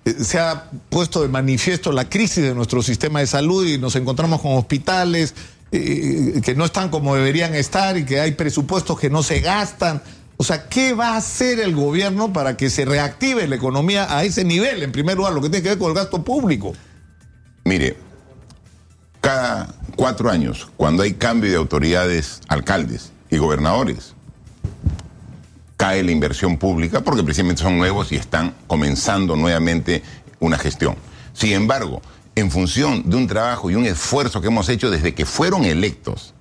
eh, se ha puesto de manifiesto la crisis de nuestro sistema de salud y nos encontramos con hospitales eh, que no están como deberían estar y que hay presupuestos que no se gastan. O sea, ¿qué va a hacer el gobierno para que se reactive la economía a ese nivel? En primer lugar, lo que tiene que ver con el gasto público. Mire, cada cuatro años, cuando hay cambio de autoridades, alcaldes y gobernadores, cae la inversión pública porque precisamente son nuevos y están comenzando nuevamente una gestión. Sin embargo, en función de un trabajo y un esfuerzo que hemos hecho desde que fueron electos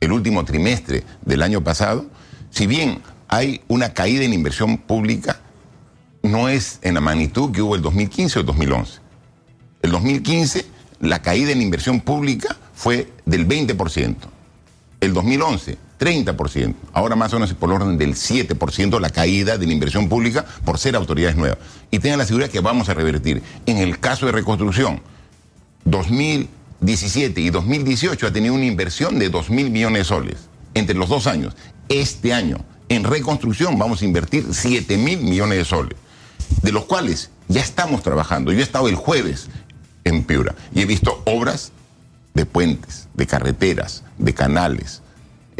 el último trimestre del año pasado, si bien hay una caída en inversión pública, no es en la magnitud que hubo el 2015 o el 2011. El 2015, la caída en inversión pública fue del 20%. El 2011, 30%. Ahora más o menos por el orden del 7% la caída de la inversión pública por ser autoridades nuevas. Y tengan la seguridad que vamos a revertir. En el caso de reconstrucción, 2017 y 2018 ha tenido una inversión de 2 mil millones de soles entre los dos años. Este año, en reconstrucción, vamos a invertir 7 mil millones de soles, de los cuales ya estamos trabajando. Yo he estado el jueves en Piura y he visto obras de puentes, de carreteras, de canales,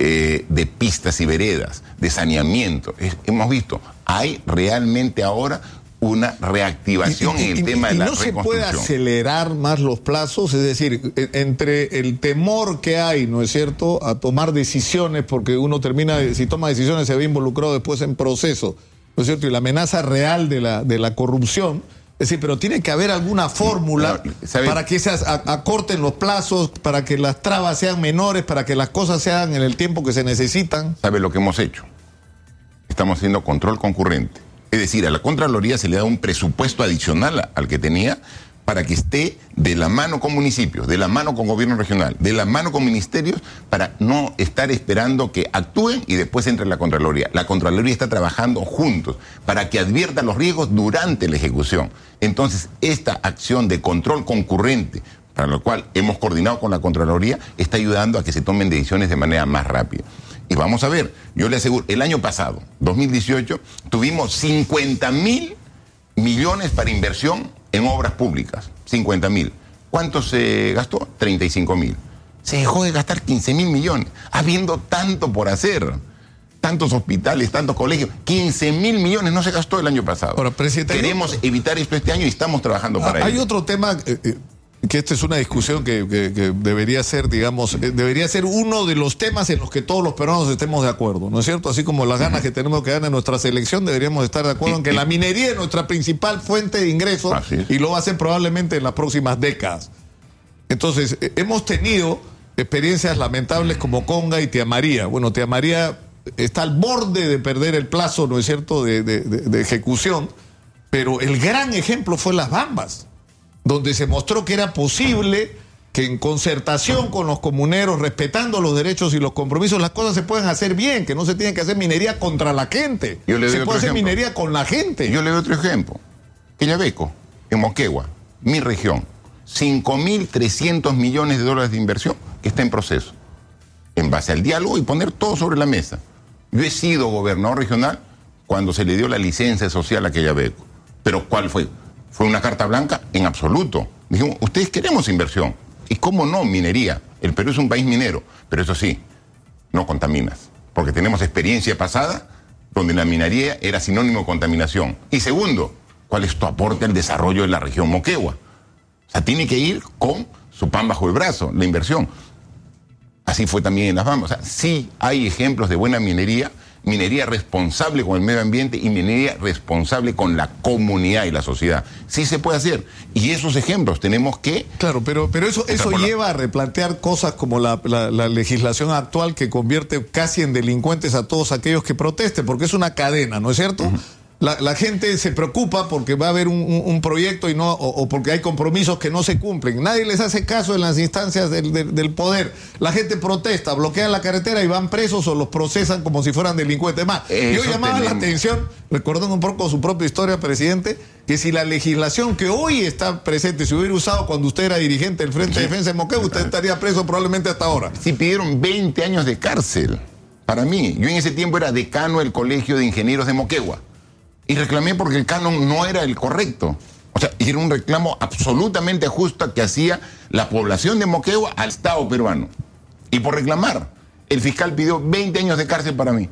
eh, de pistas y veredas, de saneamiento. hemos visto, hay realmente ahora una reactivación en el tema de la no se puede acelerar más los plazos, es decir, e, entre el temor que hay, ¿no es cierto?, a tomar decisiones, porque uno termina, si toma decisiones se ve involucrado después en proceso, ¿no es cierto?, y la amenaza real de la, de la corrupción, es decir, pero tiene que haber alguna fórmula para que se acorten los plazos, para que las trabas sean menores, para que las cosas se hagan en el tiempo que se necesitan. ¿Sabe lo que hemos hecho? Estamos haciendo control concurrente. Es decir, a la Contraloría se le da un presupuesto adicional al que tenía para que esté de la mano con municipios, de la mano con gobierno regional, de la mano con ministerios, para no estar esperando que actúen y después entre la Contraloría. La Contraloría está trabajando juntos para que advierta los riesgos durante la ejecución. Entonces, esta acción de control concurrente, para lo cual hemos coordinado con la Contraloría, está ayudando a que se tomen decisiones de manera más rápida. Y vamos a ver, yo le aseguro, el año pasado, 2018, tuvimos 50 mil millones para inversión en obras públicas, 50 mil. ¿Cuánto se gastó? 35 mil. Se dejó de gastar 15 mil millones, habiendo tanto por hacer. Tantos hospitales, tantos colegios, 15 mil millones no se gastó el año pasado. Queremos evitar esto este año y estamos trabajando para ello. Hay otro tema eh, eh, que esta es una discusión que, debería ser, digamos, eh, debería ser uno de los temas en los que todos los peruanos estemos de acuerdo, ¿no es cierto? Así como las ganas que tenemos que dar en nuestra selección, deberíamos estar de acuerdo en que la minería es nuestra principal fuente de ingresos y lo va a ser probablemente en las próximas décadas. Entonces, eh, hemos tenido experiencias lamentables como Conga y Tía María. Bueno, Tía María está al borde de perder el plazo, ¿no es cierto?, de, de ejecución, pero el gran ejemplo fue Las Bambas donde se mostró que era posible que en concertación con los comuneros, respetando los derechos y los compromisos, las cosas se pueden hacer bien, que no se tiene que hacer minería contra la gente. se puede hacer minería con la gente. Yo le doy otro ejemplo. Queñabeco, en Moquegua, mi región, 5.300 millones de dólares de inversión que está en proceso. En base al diálogo y poner todo sobre la mesa. Yo he sido gobernador regional cuando se le dio la licencia social a Queñabeco. Pero ¿cuál fue? ¿Fue una carta blanca? En absoluto. Dijimos, ustedes queremos inversión. ¿Y cómo no? Minería. El Perú es un país minero, pero eso sí, no contaminas. Porque tenemos experiencia pasada donde la minería era sinónimo de contaminación. Y segundo, ¿cuál es tu aporte al desarrollo de la región Moquegua? O sea, tiene que ir con su pan bajo el brazo, la inversión. Así fue también en las Bambas. O sea, sí hay ejemplos de buena minería, minería responsable con el medio ambiente y minería responsable con la comunidad y la sociedad. Sí se puede hacer. Y esos ejemplos tenemos que... Claro, pero, pero eso, eso lleva a replantear cosas como la, legislación actual que convierte casi en delincuentes a todos aquellos que protesten, porque es una cadena, ¿no es cierto? La, gente se preocupa porque va a haber un, proyecto y no, o, porque hay compromisos que no se cumplen. Nadie les hace caso en las instancias del, poder. La gente protesta, bloquean la carretera y van presos o los procesan como si fueran delincuentes. Más, yo llamaba la atención, recordando un poco su propia historia, presidente, que si la legislación que hoy está presente se hubiera usado cuando usted era dirigente del Frente de Defensa de Moquegua, usted estaría preso probablemente hasta ahora. Si pidieron 20 años de cárcel. Para mí, yo en ese tiempo era decano del Colegio de Ingenieros de Moquegua y reclamé porque el canon no era el correcto. O sea, era un reclamo absolutamente justo que hacía la población de Moquegua al Estado peruano. Y por reclamar, el fiscal pidió 20 años de cárcel para mí.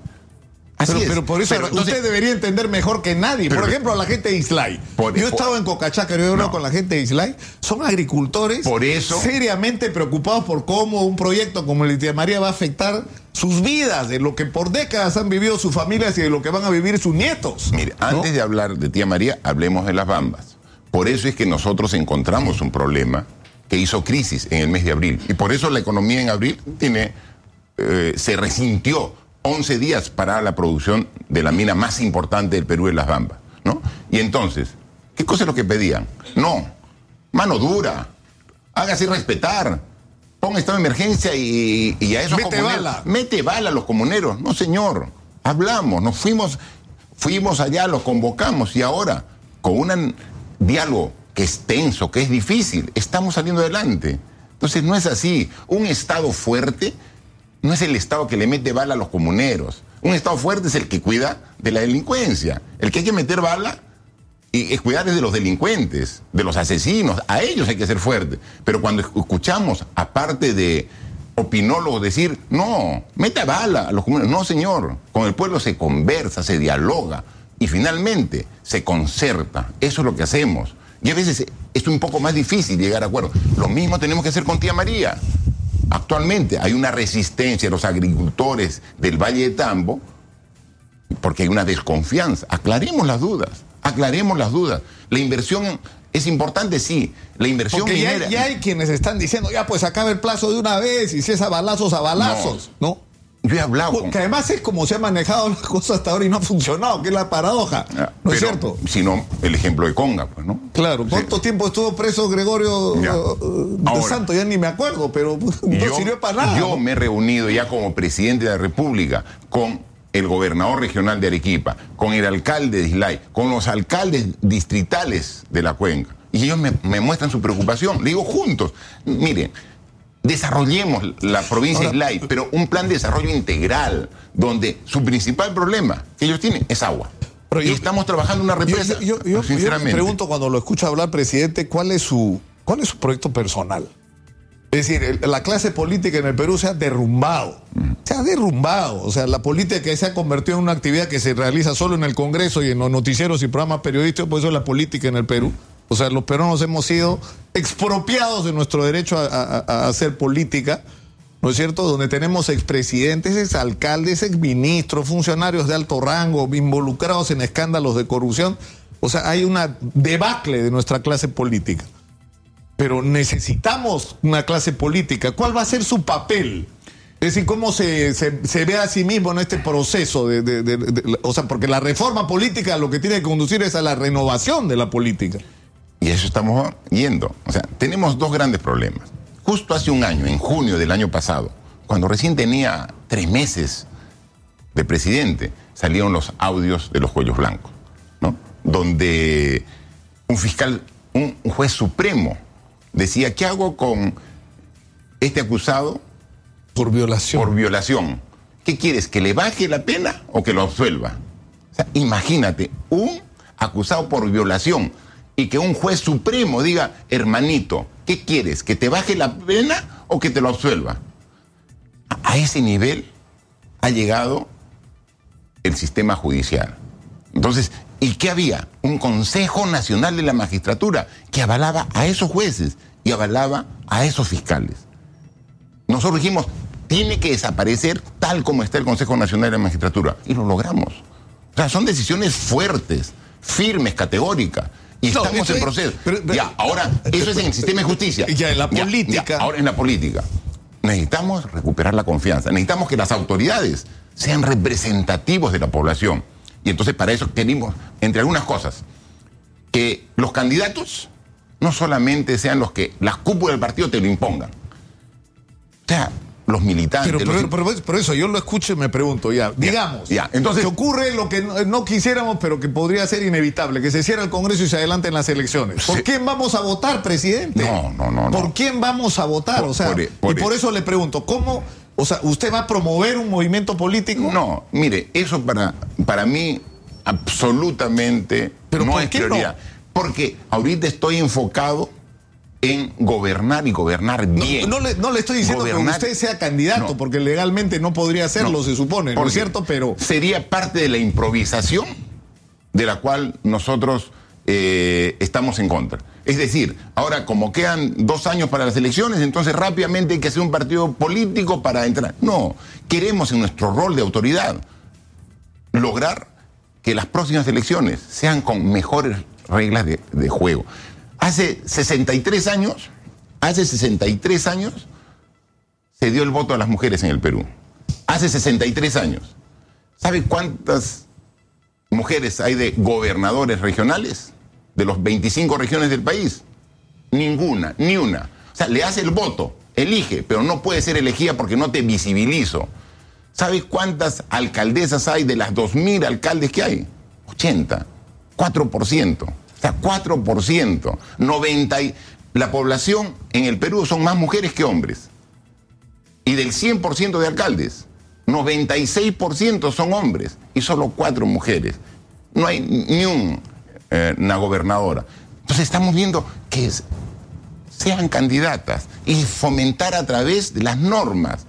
Así pero, es. pero por eso Pero entonces- usted debería entender mejor que nadie. Pero- por ejemplo, a la gente de Islay. Por- yo he estado en Cocachaca, yo he hablado No. con la gente de Islay. Son agricultores Por eso- seriamente preocupados por cómo un proyecto como el de Tía María va a afectar sus vidas, de lo que por décadas han vivido sus familias y de lo que van a vivir sus nietos. Mire, ¿no? antes de hablar de tía María, hablemos de las bambas. Por eso es que nosotros encontramos un problema que hizo crisis en el mes de abril. Y por eso la economía en abril tiene, eh, se resintió 11 días para la producción de la mina más importante del Perú, en las bambas. ¿no? Y entonces, ¿qué cosa es lo que pedían? No, mano dura, hágase respetar. Ponga estado de emergencia y, y a esos Mete comuneros- bala. Mete bala a los comuneros. No, señor. Hablamos, nos fuimos, fuimos allá, los convocamos y ahora, con un diálogo que es tenso, que es difícil, estamos saliendo adelante. Entonces no es así. Un Estado fuerte no es el Estado que le mete bala a los comuneros. Un Estado fuerte es el que cuida de la delincuencia. El que hay que meter bala y es cuidar de los delincuentes, de los asesinos. A ellos hay que ser fuerte. Pero cuando escuchamos, aparte de opinólogos, decir, no, meta bala a los comuneros. No, señor. Con el pueblo se conversa, se dialoga y finalmente se concerta. Eso es lo que hacemos. Y a veces es un poco más difícil llegar a acuerdos. Lo mismo tenemos que hacer con tía María. Actualmente hay una resistencia de los agricultores del Valle de Tambo porque hay una desconfianza. Aclaremos las dudas, aclaremos las dudas. La inversión es importante, sí. La inversión Porque ya, minera- ya hay quienes están diciendo, ya pues acabe el plazo de una vez y si es a balazos, a balazos, ¿no? Yo he hablado con... Porque además es como se han manejado las cosas hasta ahora y no ha funcionado, que es la paradoja. Ah, ¿No es cierto? Si no, el ejemplo de Conga, pues, ¿no? Claro, Sí. ¿cuánto tiempo estuvo preso Gregorio Ya. uh, de Ahora. Santo? Ya ni me acuerdo, pero no sirvió para nada. yo me he reunido ya como presidente de la República con el gobernador regional de Arequipa, con el alcalde de Islay, con los alcaldes distritales de la cuenca. Y ellos me, me muestran su preocupación. Le digo juntos, miren, desarrollemos la provincia Ahora- Islay, pero un plan de desarrollo integral, donde su principal problema que ellos tienen es agua. Pero y yo- estamos trabajando una represa. yo- yo- sinceramente. me pregunto cuando lo escucho hablar, presidente, ¿cuál es su, cuál es su proyecto personal? Es decir, la clase política en el Perú se ha derrumbado. Se ha derrumbado. O sea, la política se ha convertido en una actividad que se realiza solo en el Congreso y en los noticieros y programas periodísticos, por eso es la política en el Perú. O sea, los peruanos hemos sido expropiados de nuestro derecho a, hacer política, ¿no es cierto? Donde tenemos expresidentes, exalcaldes, exministros, funcionarios de alto rango involucrados en escándalos de corrupción. O sea, hay una debacle de nuestra clase política. Pero necesitamos una clase política. ¿Cuál va a ser su papel? Es decir, cómo se, ve a sí mismo en este proceso de- de- O sea, porque la reforma política lo que tiene que conducir es a la renovación de la política. Y a eso estamos yendo. O sea, tenemos dos grandes problemas. Justo hace un año, en junio del año pasado, cuando recién tenía tres meses de presidente, salieron los audios de los cuellos blancos, ¿no? Donde un fiscal, un, un juez supremo, decía, ¿qué hago con este acusado Por violación. por violación? ¿Qué quieres? ¿Que le baje la pena o que lo absuelva? O sea, imagínate, un acusado por violación y que un juez supremo diga, hermanito, ¿qué quieres? ¿Que te baje la pena o que te lo absuelva? A, ese nivel ha llegado el sistema judicial. Entonces, ¿y qué había? Un Consejo Nacional de la Magistratura que avalaba a esos jueces y avalaba a esos fiscales. Nosotros dijimos, tiene que desaparecer tal como está el Consejo Nacional de la Magistratura. Y lo logramos. O sea, son decisiones fuertes, firmes, categóricas. Y No, estamos en es- proceso. pero- pero- ya, ahora, eso es en el sistema de justicia. Ya, en la política. ahora en la política. Necesitamos recuperar la confianza. Necesitamos que las autoridades sean representativos de la población. Y entonces para eso queremos, entre algunas cosas, que los candidatos no solamente sean los que las cúpulas del partido te lo impongan. O sea, los militantes. Pero, los- pero, pero- pero eso, yo lo escucho y me pregunto, ya, digamos, ya, entonces- que ocurre lo que no, no quisiéramos, pero que podría ser inevitable, que se cierre el Congreso y se adelanten las elecciones. ¿Por Sí. quién vamos a votar, presidente? No, no, no, no. ¿Por quién vamos a votar? Por- o sea, por- e- por y por e- eso le pregunto, ¿cómo, o sea, usted va a promover un movimiento político? No, mire, eso para, para mí absolutamente ¿Pero no es prioridad. Porque ahorita estoy enfocado en gobernar y gobernar bien. no le, no le estoy diciendo Gobernar- que usted sea candidato, No. porque legalmente no podría hacerlo, se supone, ¿no es cierto? Pero Sería parte de la improvisación de la cual nosotros eh, estamos en contra. Es decir, ahora como quedan dos años para las elecciones, entonces rápidamente hay que hacer un partido político para entrar. No, queremos en nuestro rol de autoridad lograr que las próximas elecciones sean con mejores reglas de, de juego. Hace 63 años, hace 63 años, se dio el voto a las mujeres en el Perú. Hace 63 años. ¿Sabe cuántas mujeres hay de gobernadores regionales? De los 25 regiones del país. Ninguna, ni una. O sea, le hace el voto, elige, pero no puede ser elegida porque no te visibilizo. ¿Sabe cuántas alcaldesas hay de las 2.000 alcaldes que hay? 80. 4%. O sea, 4%. 90 y... La población en el Perú son más mujeres que hombres. Y del 100% de alcaldes, 96% son hombres y solo 4 mujeres. No hay ni eh, una gobernadora. Entonces estamos viendo que sean candidatas y fomentar a través de las normas.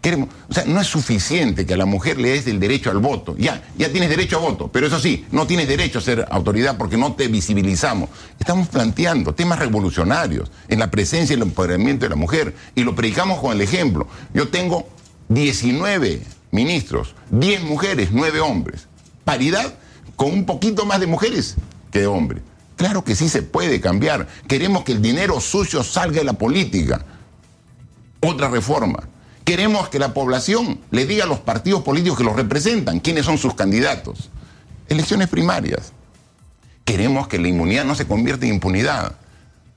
Queremos, o sea, no es suficiente que a la mujer le des el derecho al voto. Ya, ya tienes derecho a voto, pero eso sí, no tienes derecho a ser autoridad porque no te visibilizamos. Estamos planteando temas revolucionarios en la presencia y el empoderamiento de la mujer y lo predicamos con el ejemplo. Yo tengo 19 ministros, 10 mujeres, 9 hombres. Paridad con un poquito más de mujeres que de hombres. Claro que sí se puede cambiar. Queremos que el dinero sucio salga de la política otra reforma. Queremos que la población le diga a los partidos políticos que los representan quiénes son sus candidatos. Elecciones primarias. Queremos que la inmunidad no se convierta en impunidad,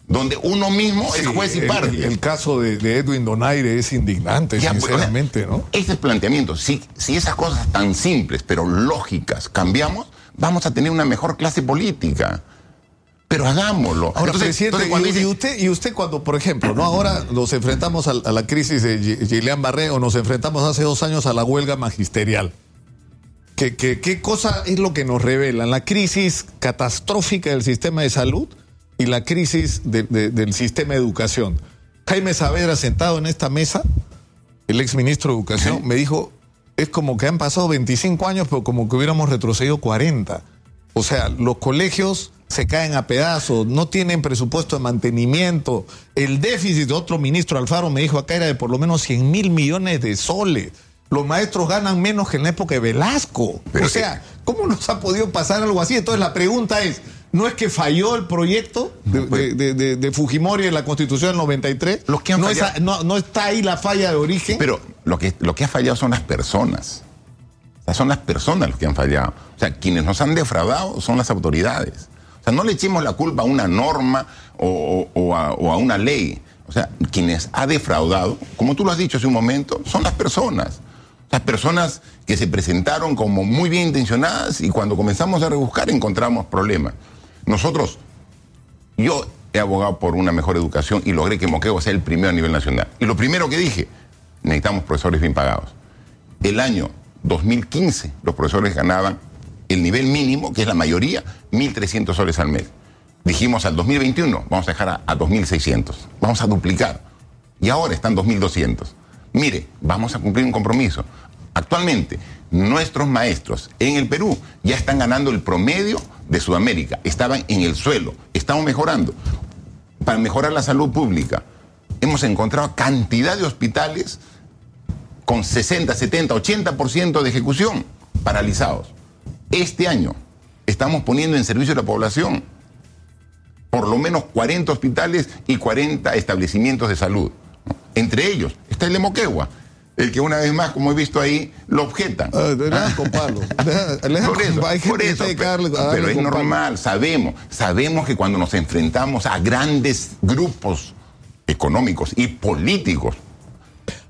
donde uno mismo es juez y parte. El, el caso de, de Edwin Donaire es indignante, Ya, pues, sinceramente, o sea, ¿no? Este planteamiento, si, si esas cosas tan simples pero lógicas cambiamos, vamos a tener una mejor clase política. Pero hagámoslo. Ahora, Entonces- presidente, entonces cuando y, usted, y usted cuando, por ejemplo, ¿no? ahora nos enfrentamos a, la crisis de Gi- Gillian Barré o nos enfrentamos hace dos años a la huelga magisterial. ¿Qué, qué, qué cosa es lo que nos revelan? La crisis catastrófica del sistema de salud y la crisis de- de- del sistema de educación. Jaime Saavedra, sentado en esta mesa, el ex ministro de Educación, me dijo, es como que han pasado 25 años, pero como que hubiéramos retrocedido 40. O sea, los colegios se caen a pedazos, no tienen presupuesto de mantenimiento. El déficit de otro ministro, Alfaro, me dijo acá era de por lo menos 100 mil millones de soles. Los maestros ganan menos que en la época de Velasco. Pero o sea, ¿cómo nos ha podido pasar algo así? Entonces la pregunta es, ¿no es que falló el proyecto de, No, pues- de- de- de Fujimori en la Constitución del 93? Los que han no, es- fallado- no- no está ahí la falla de origen? Pero lo que, lo que ha fallado son las personas. O sea, son las personas los que han fallado. O sea, quienes nos han defraudado son las autoridades. O sea, no le echemos la culpa a una norma o, a, una ley. O sea, quienes ha defraudado, como tú lo has dicho hace un momento, son las personas. Las personas que se presentaron como muy bien intencionadas y cuando comenzamos a rebuscar encontramos problemas. Nosotros yo he abogado por una mejor educación y logré que Moquegua sea el primero a nivel nacional. Y lo primero que dije, necesitamos profesores bien pagados. El año 2015 los profesores ganaban el nivel mínimo, que es la mayoría, 1.300 soles al mes. Dijimos al 2021 vamos a dejar a, a 2.600, vamos a duplicar. Y ahora están 2.200. Mire, vamos a cumplir un compromiso. Actualmente, nuestros maestros en el Perú ya están ganando el promedio de Sudamérica. Estaban en el suelo. Estamos mejorando. Para mejorar la salud pública, hemos encontrado cantidad de hospitales con 60, 70, 80% de ejecución paralizados. Este año estamos poniendo en servicio de la población por lo menos 40 hospitales y 40 establecimientos de salud. Entre ellos está el de Moquegua, el que una vez más, como he visto ahí, lo objetan. Ah, con palo. Con- hay por eso, que pero, a es palo. normal, sabemos, sabemos que cuando nos enfrentamos a grandes grupos económicos y políticos,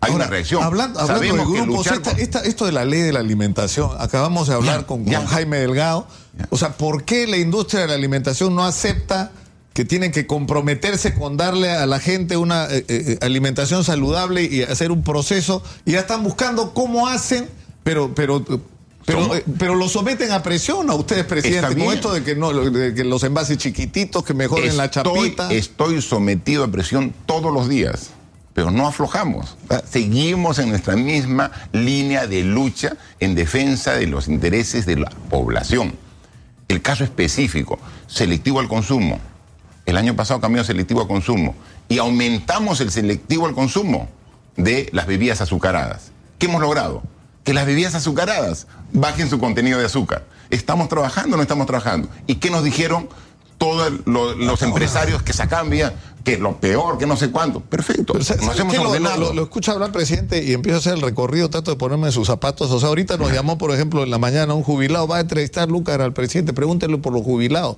hay Ahora, una reacción. Hablando, hablando de grupos, esta- esto de la ley de la alimentación, acabamos de hablar Ya, con, ya. con Jaime Delgado. Ya. O sea, ¿por qué la industria de la alimentación no acepta que tienen que comprometerse con darle a la gente una eh, eh, alimentación saludable y hacer un proceso? Y ya están buscando cómo hacen, pero, pero eh, Pero, eh, pero lo someten a presión a ustedes, presidente, con esto de que no, de que los envases chiquititos, que mejoren la chapita. Estoy sometido a presión todos los días, pero no aflojamos. ¿verdad? Seguimos en nuestra misma línea de lucha en defensa de los intereses de la población. El caso específico, selectivo al consumo. El año pasado cambió selectivo al consumo y aumentamos el selectivo al consumo de las bebidas azucaradas. ¿Qué hemos logrado? Que las bebidas azucaradas bajen su contenido de azúcar. ¿Estamos trabajando o no estamos trabajando? ¿Y qué nos dijeron todos lo- los empresarios que sacaban bebidas? Que lo peor, que no sé cuánto. Perfecto. Pero, ¿sabe- Nos hemos? Lo-. Lo, lo- escucha hablar, presidente, y empiezo a hacer el recorrido, trato de ponerme en sus zapatos. O sea, ahorita nos llamó, por ejemplo, en la mañana un jubilado, va a entrevistar Lucas al presidente, pregúntele por los jubilados.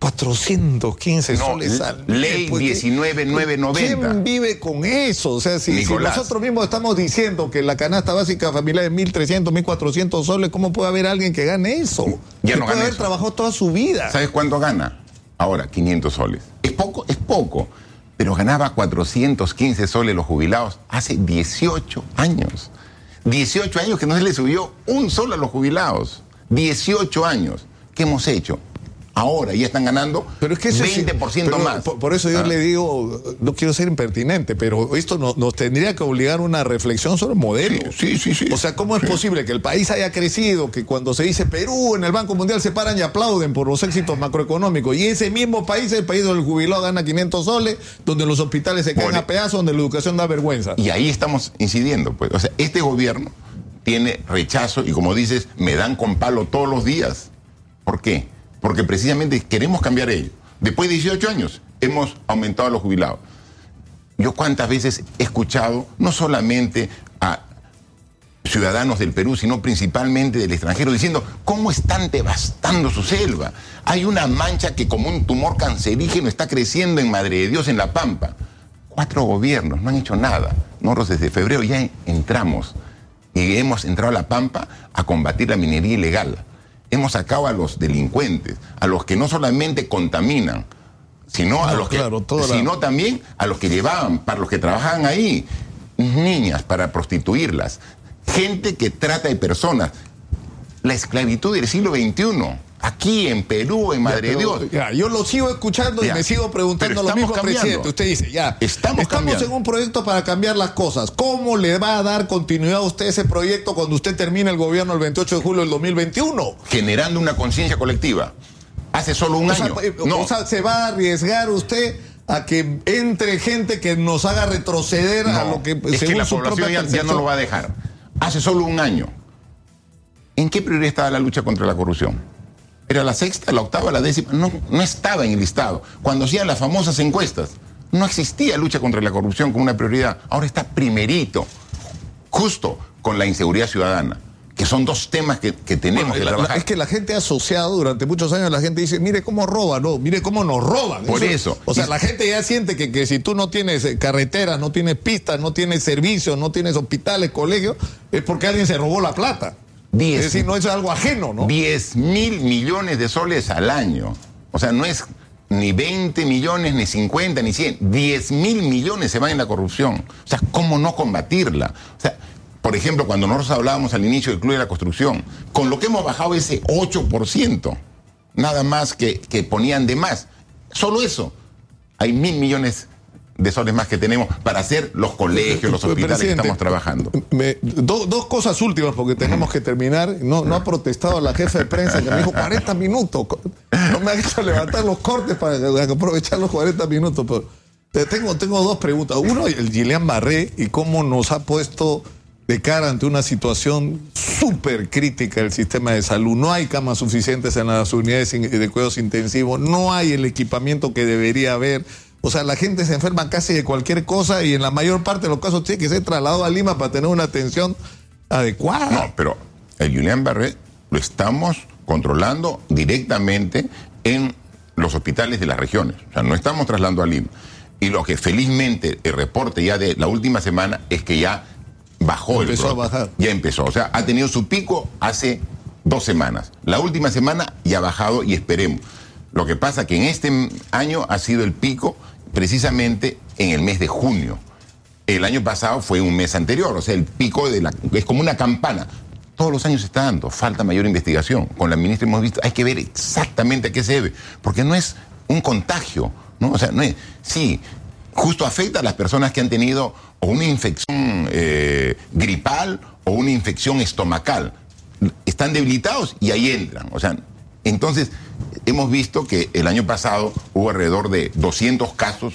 415 No, soles al ley pues, ¿qué- 19,990. ¿Quién vive con eso? O sea, si, nosotros mismos estamos diciendo que la canasta básica familiar es 1.300, 1.400 soles, ¿cómo puede haber alguien que gane eso? Ya que no puede gana haber eso. trabajado toda su vida. ¿Sabes cuánto gana? Ahora, 500 soles. ¿Es poco? Es poco. Pero ganaba 415 soles los jubilados hace 18 años. 18 años que no se le subió un solo a los jubilados. 18 años. ¿Qué hemos hecho? Ahora ya están ganando Pero es que eso es- 20% pero más. Por, por eso yo Ah. le digo, no quiero ser impertinente, pero esto no- nos tendría que obligar a una reflexión sobre el modelo. Sí, sí, sí. O sea, ¿cómo es Sí. posible que el país haya crecido, que cuando se dice Perú en el Banco Mundial se paran y aplauden por los éxitos macroeconómicos, y ese mismo país es el país donde el jubilado gana 500 soles, donde los hospitales se caen a pedazos, donde la educación da vergüenza? Y ahí estamos incidiendo, pues. O sea, este gobierno tiene rechazo y como dices, me dan con palo todos los días. ¿Por qué? Porque precisamente queremos cambiar ello. Después de 18 años hemos aumentado a los jubilados. Yo cuántas veces he escuchado, no solamente a ciudadanos del Perú, sino principalmente del extranjero, diciendo cómo están devastando su selva. Hay una mancha que como un tumor cancerígeno está creciendo en Madre de Dios, en La Pampa. Cuatro gobiernos no han hecho nada. Nosotros desde febrero ya entramos y hemos entrado a La Pampa a combatir la minería ilegal. Hemos sacado a los delincuentes, a los que no solamente contaminan, sino a los que, la- sino también a los que llevaban, para los que trabajaban ahí, niñas para prostituirlas, gente que trata de personas. La esclavitud del siglo XXI, aquí en Perú, en Madre de Pero, Dios. ya, yo lo sigo escuchando y Ya. me sigo preguntando lo estamos mismo, cambiando. presidente. Usted dice, ya, Estamos cambiando. en un proyecto para cambiar las cosas. ¿Cómo le va a dar continuidad a usted ese proyecto cuando usted termine el gobierno el 28 de julio del 2021? generando una conciencia colectiva. Hace solo un O año. eh, no, o sea, ¿se va a arriesgar usted a que entre gente que nos haga retroceder a lo que es que según la su población ya, ya no lo va a dejar. Hace solo un año. ¿En qué prioridad estaba la lucha contra la corrupción? ¿Era la sexta, la octava, la décima? No, no estaba en el listado. Cuando hacían las famosas encuestas, no existía lucha contra la corrupción como una prioridad. Ahora está primerito, justo con la inseguridad ciudadana, que son dos temas que, que tenemos Bueno, que la- trabajar. es que la gente ha asociado durante muchos años, la gente dice, mire cómo roban, no, mire cómo nos roban. Por eso. O sea, Y- la gente ya siente que, que si tú no tienes eh, carreteras, no tienes pistas, no tienes servicios, no tienes hospitales, colegios, es porque alguien se robó la plata. Diez. Es decir, no es algo ajeno, ¿no? 10 mil millones de soles al año. O sea, no es ni 20 millones, ni 50, ni 100. 10 mil millones se van en la corrupción. O sea, ¿cómo no combatirla? O sea, por ejemplo, cuando nosotros hablábamos al inicio del Club de la Construcción, con lo que hemos bajado ese 8%, nada más que, que ponían de más. Solo eso. Hay mil millones de soles más que tenemos para hacer los colegios, los hospitales que estamos trabajando. me- do- dos cosas últimas porque tenemos que terminar. No, no ha protestado la jefa de prensa que me dijo 40 minutos. No me ha hecho levantar los cortes para aprovechar los 40 minutos. Pero te- tengo, tengo dos preguntas. Uno, el Gillian Barré y cómo nos ha puesto de cara ante una situación súper crítica del sistema de salud. No hay camas suficientes en las unidades de cuidados intensivos, no hay el equipamiento que debería haber. O sea, la gente se enferma casi de cualquier cosa y en la mayor parte de los casos tiene que ser trasladado a Lima para tener una atención adecuada. No, pero el Julián Barré lo estamos controlando directamente en los hospitales de las regiones. O sea, no estamos trasladando a Lima. Y lo que felizmente el reporte ya de la última semana es que ya bajó Empezó el a brote. bajar. Ya empezó. O sea, ha tenido su pico hace dos semanas. La última semana ya ha bajado y esperemos. Lo que pasa que en este año ha sido el pico precisamente en el mes de junio. El año pasado fue un mes anterior, o sea, el pico de la, es como una campana. Todos los años se está dando, falta mayor investigación. Con la ministra hemos visto, hay que ver exactamente a qué se debe, porque no es un contagio, ¿no? O sea, no es, sí, justo afecta a las personas que han tenido o una infección eh, gripal o una infección estomacal. Están debilitados y ahí entran. O sea, entonces hemos visto que el año pasado hubo alrededor de 200 casos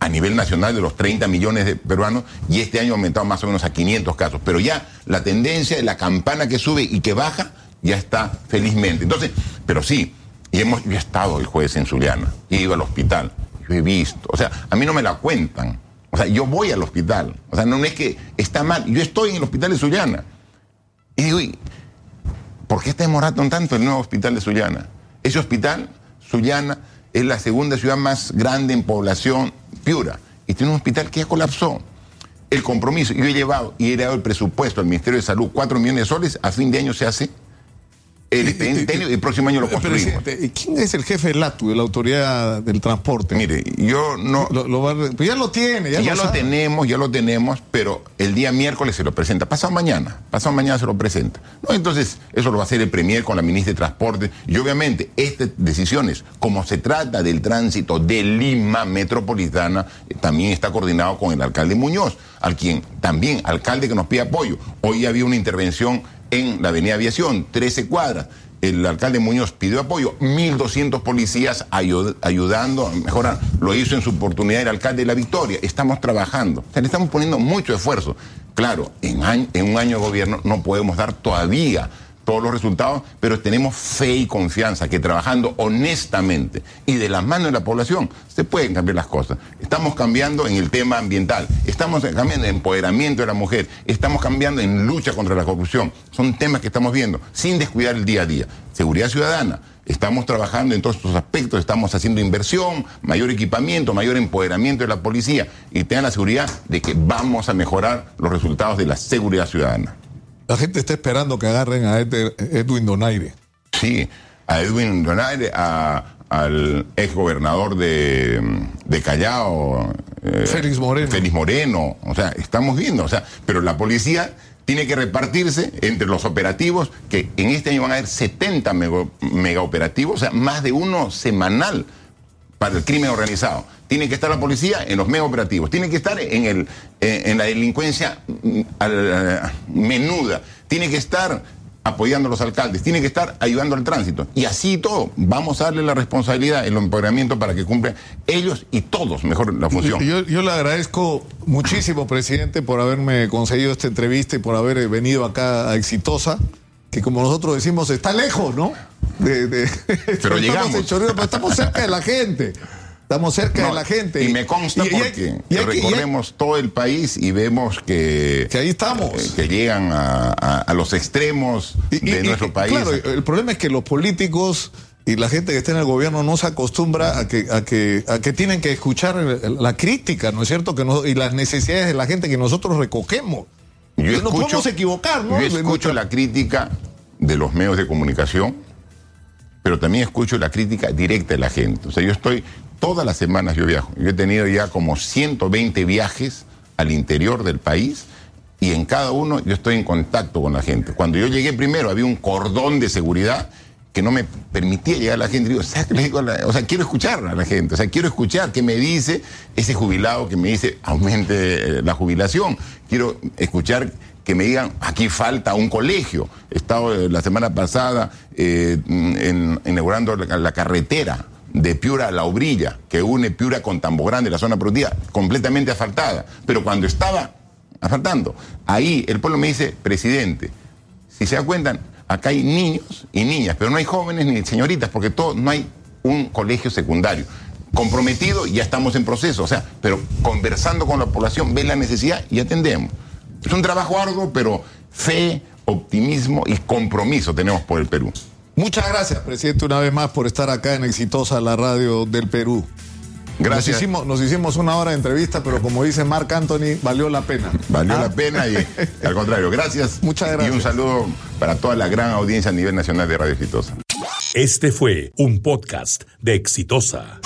a nivel nacional de los 30 millones de peruanos y este año ha aumentado más o menos a 500 casos. Pero ya la tendencia, la campana que sube y que baja, ya está felizmente. Entonces, pero sí, y hemos, yo he estado el jueves en Zuliana, he ido al hospital, yo he visto, o sea, a mí no me la cuentan. O sea, yo voy al hospital. O sea, no es que está mal. Yo estoy en el hospital de Zuliana. Y digo, ¿por qué está demorando tanto el nuevo hospital de Sullana? Ese hospital, Sullana, es la segunda ciudad más grande en población Piura, y tiene un hospital que ya colapsó. El compromiso, yo he llevado y he dado el presupuesto al Ministerio de Salud, 4 millones de soles, a fin de año se hace el, el, próximo año lo construimos. ¿Quién es el jefe del LATU, de la Autoridad del Transporte? Mire, yo no... pues ya lo tiene, ya, ya lo, tenemos, ya lo tenemos, pero el día miércoles se lo presenta. Pasado mañana, pasado mañana se lo presenta. No, entonces, eso lo va a hacer el Premier con la ministra de Transporte. Y obviamente, estas decisiones, como se trata del tránsito de Lima Metropolitana, eh, también está coordinado con el alcalde Muñoz, al quien también, alcalde que nos pide apoyo. Hoy había una intervención en la Avenida Aviación, 13 cuadras. El alcalde Muñoz pidió apoyo, 1.200 policías ayudando a mejorar. Lo hizo en su oportunidad el alcalde de La Victoria. Estamos trabajando, o sea, le estamos poniendo mucho esfuerzo. Claro, en, en un año de gobierno no podemos dar todavía todos los resultados, pero tenemos fe y confianza que trabajando honestamente y de las manos de la población se pueden cambiar las cosas. Estamos cambiando en el tema ambiental, estamos cambiando en empoderamiento de la mujer, estamos cambiando en lucha contra la corrupción. Son temas que estamos viendo sin descuidar el día a día. Seguridad ciudadana, Estamos trabajando en todos estos aspectos, estamos haciendo inversión, mayor equipamiento, mayor empoderamiento de la policía y tengan la seguridad de que vamos a mejorar los resultados de la seguridad ciudadana. La gente está esperando que agarren a Edwin Donaire. Sí, a Edwin Donaire, al ex gobernador de, Callao. Eh, Félix Moreno. Félix Moreno. O sea, estamos viendo. O sea, pero la policía tiene que repartirse entre los operativos, que en este año van a haber 70 mega operativos, o sea, más de uno semanal para el crimen organizado. Tiene que estar la policía en los medios operativos, tiene que estar en, el, en la delincuencia mm, menuda, tiene que estar apoyando a los alcaldes, tiene que estar ayudando al tránsito. Y así todo, vamos a darle la responsabilidad, el empoderamiento para que cumplan ellos y todos mejor la función. Yo, yo, le agradezco muchísimo, presidente, por haberme conseguido esta entrevista y por haber venido acá a Exitosa, que como nosotros decimos, está lejos, ¿no? De, pero llegamos. estamos cerca de la gente. Estamos cerca de la gente. Y, me consta porque recorremos todo el país y vemos que. Que ahí estamos. Eh, que llegan a, los extremos de nuestro país. Claro, el problema es que los políticos y la gente que está en el gobierno no se acostumbra a que, a que, a que tienen que escuchar la crítica, ¿no es cierto? Que y las necesidades de la gente que nosotros recogemos. Yo no podemos equivocar, ¿no? Yo escucho la crítica de los medios de comunicación, pero también escucho la crítica directa de la gente. O sea, yo estoy todas las semanas yo viajo. Yo he tenido ya como 120 viajes al interior del país y en cada uno yo estoy en contacto con la gente. Cuando yo llegué primero había un cordón de seguridad que no me permitía llegar a la gente. Digo, o sea, quiero escuchar a la gente, o sea, quiero escuchar qué me dice ese jubilado que me dice aumente eh, la jubilación. Quiero escuchar que me digan, aquí falta un colegio. He estado eh, la semana pasada eh, inaugurando la carretera de Piura a La Obrilla, que une Piura con Tambo Grande, la zona productiva, completamente asfaltada. Pero cuando estaba asfaltando, ahí el pueblo me dice, presidente, si se da cuenta, acá hay niños y niñas, pero no hay jóvenes ni señoritas, porque todo, no hay un colegio secundario. Comprometido, ya estamos en proceso, o sea, pero conversando con la población, ve la necesidad y atendemos. Es un trabajo arduo, pero fe, optimismo y compromiso tenemos por el Perú. Muchas gracias, presidente, una vez más por estar acá en Exitosa, la radio del Perú. Gracias. Nos hicimos, una hora de entrevista, pero como dice Marc Anthony, valió la pena. Valió la ah. pena y al contrario, gracias. Muchas gracias. Y un saludo para toda la gran audiencia a nivel nacional de Radio Exitosa. Este fue un podcast de Exitosa.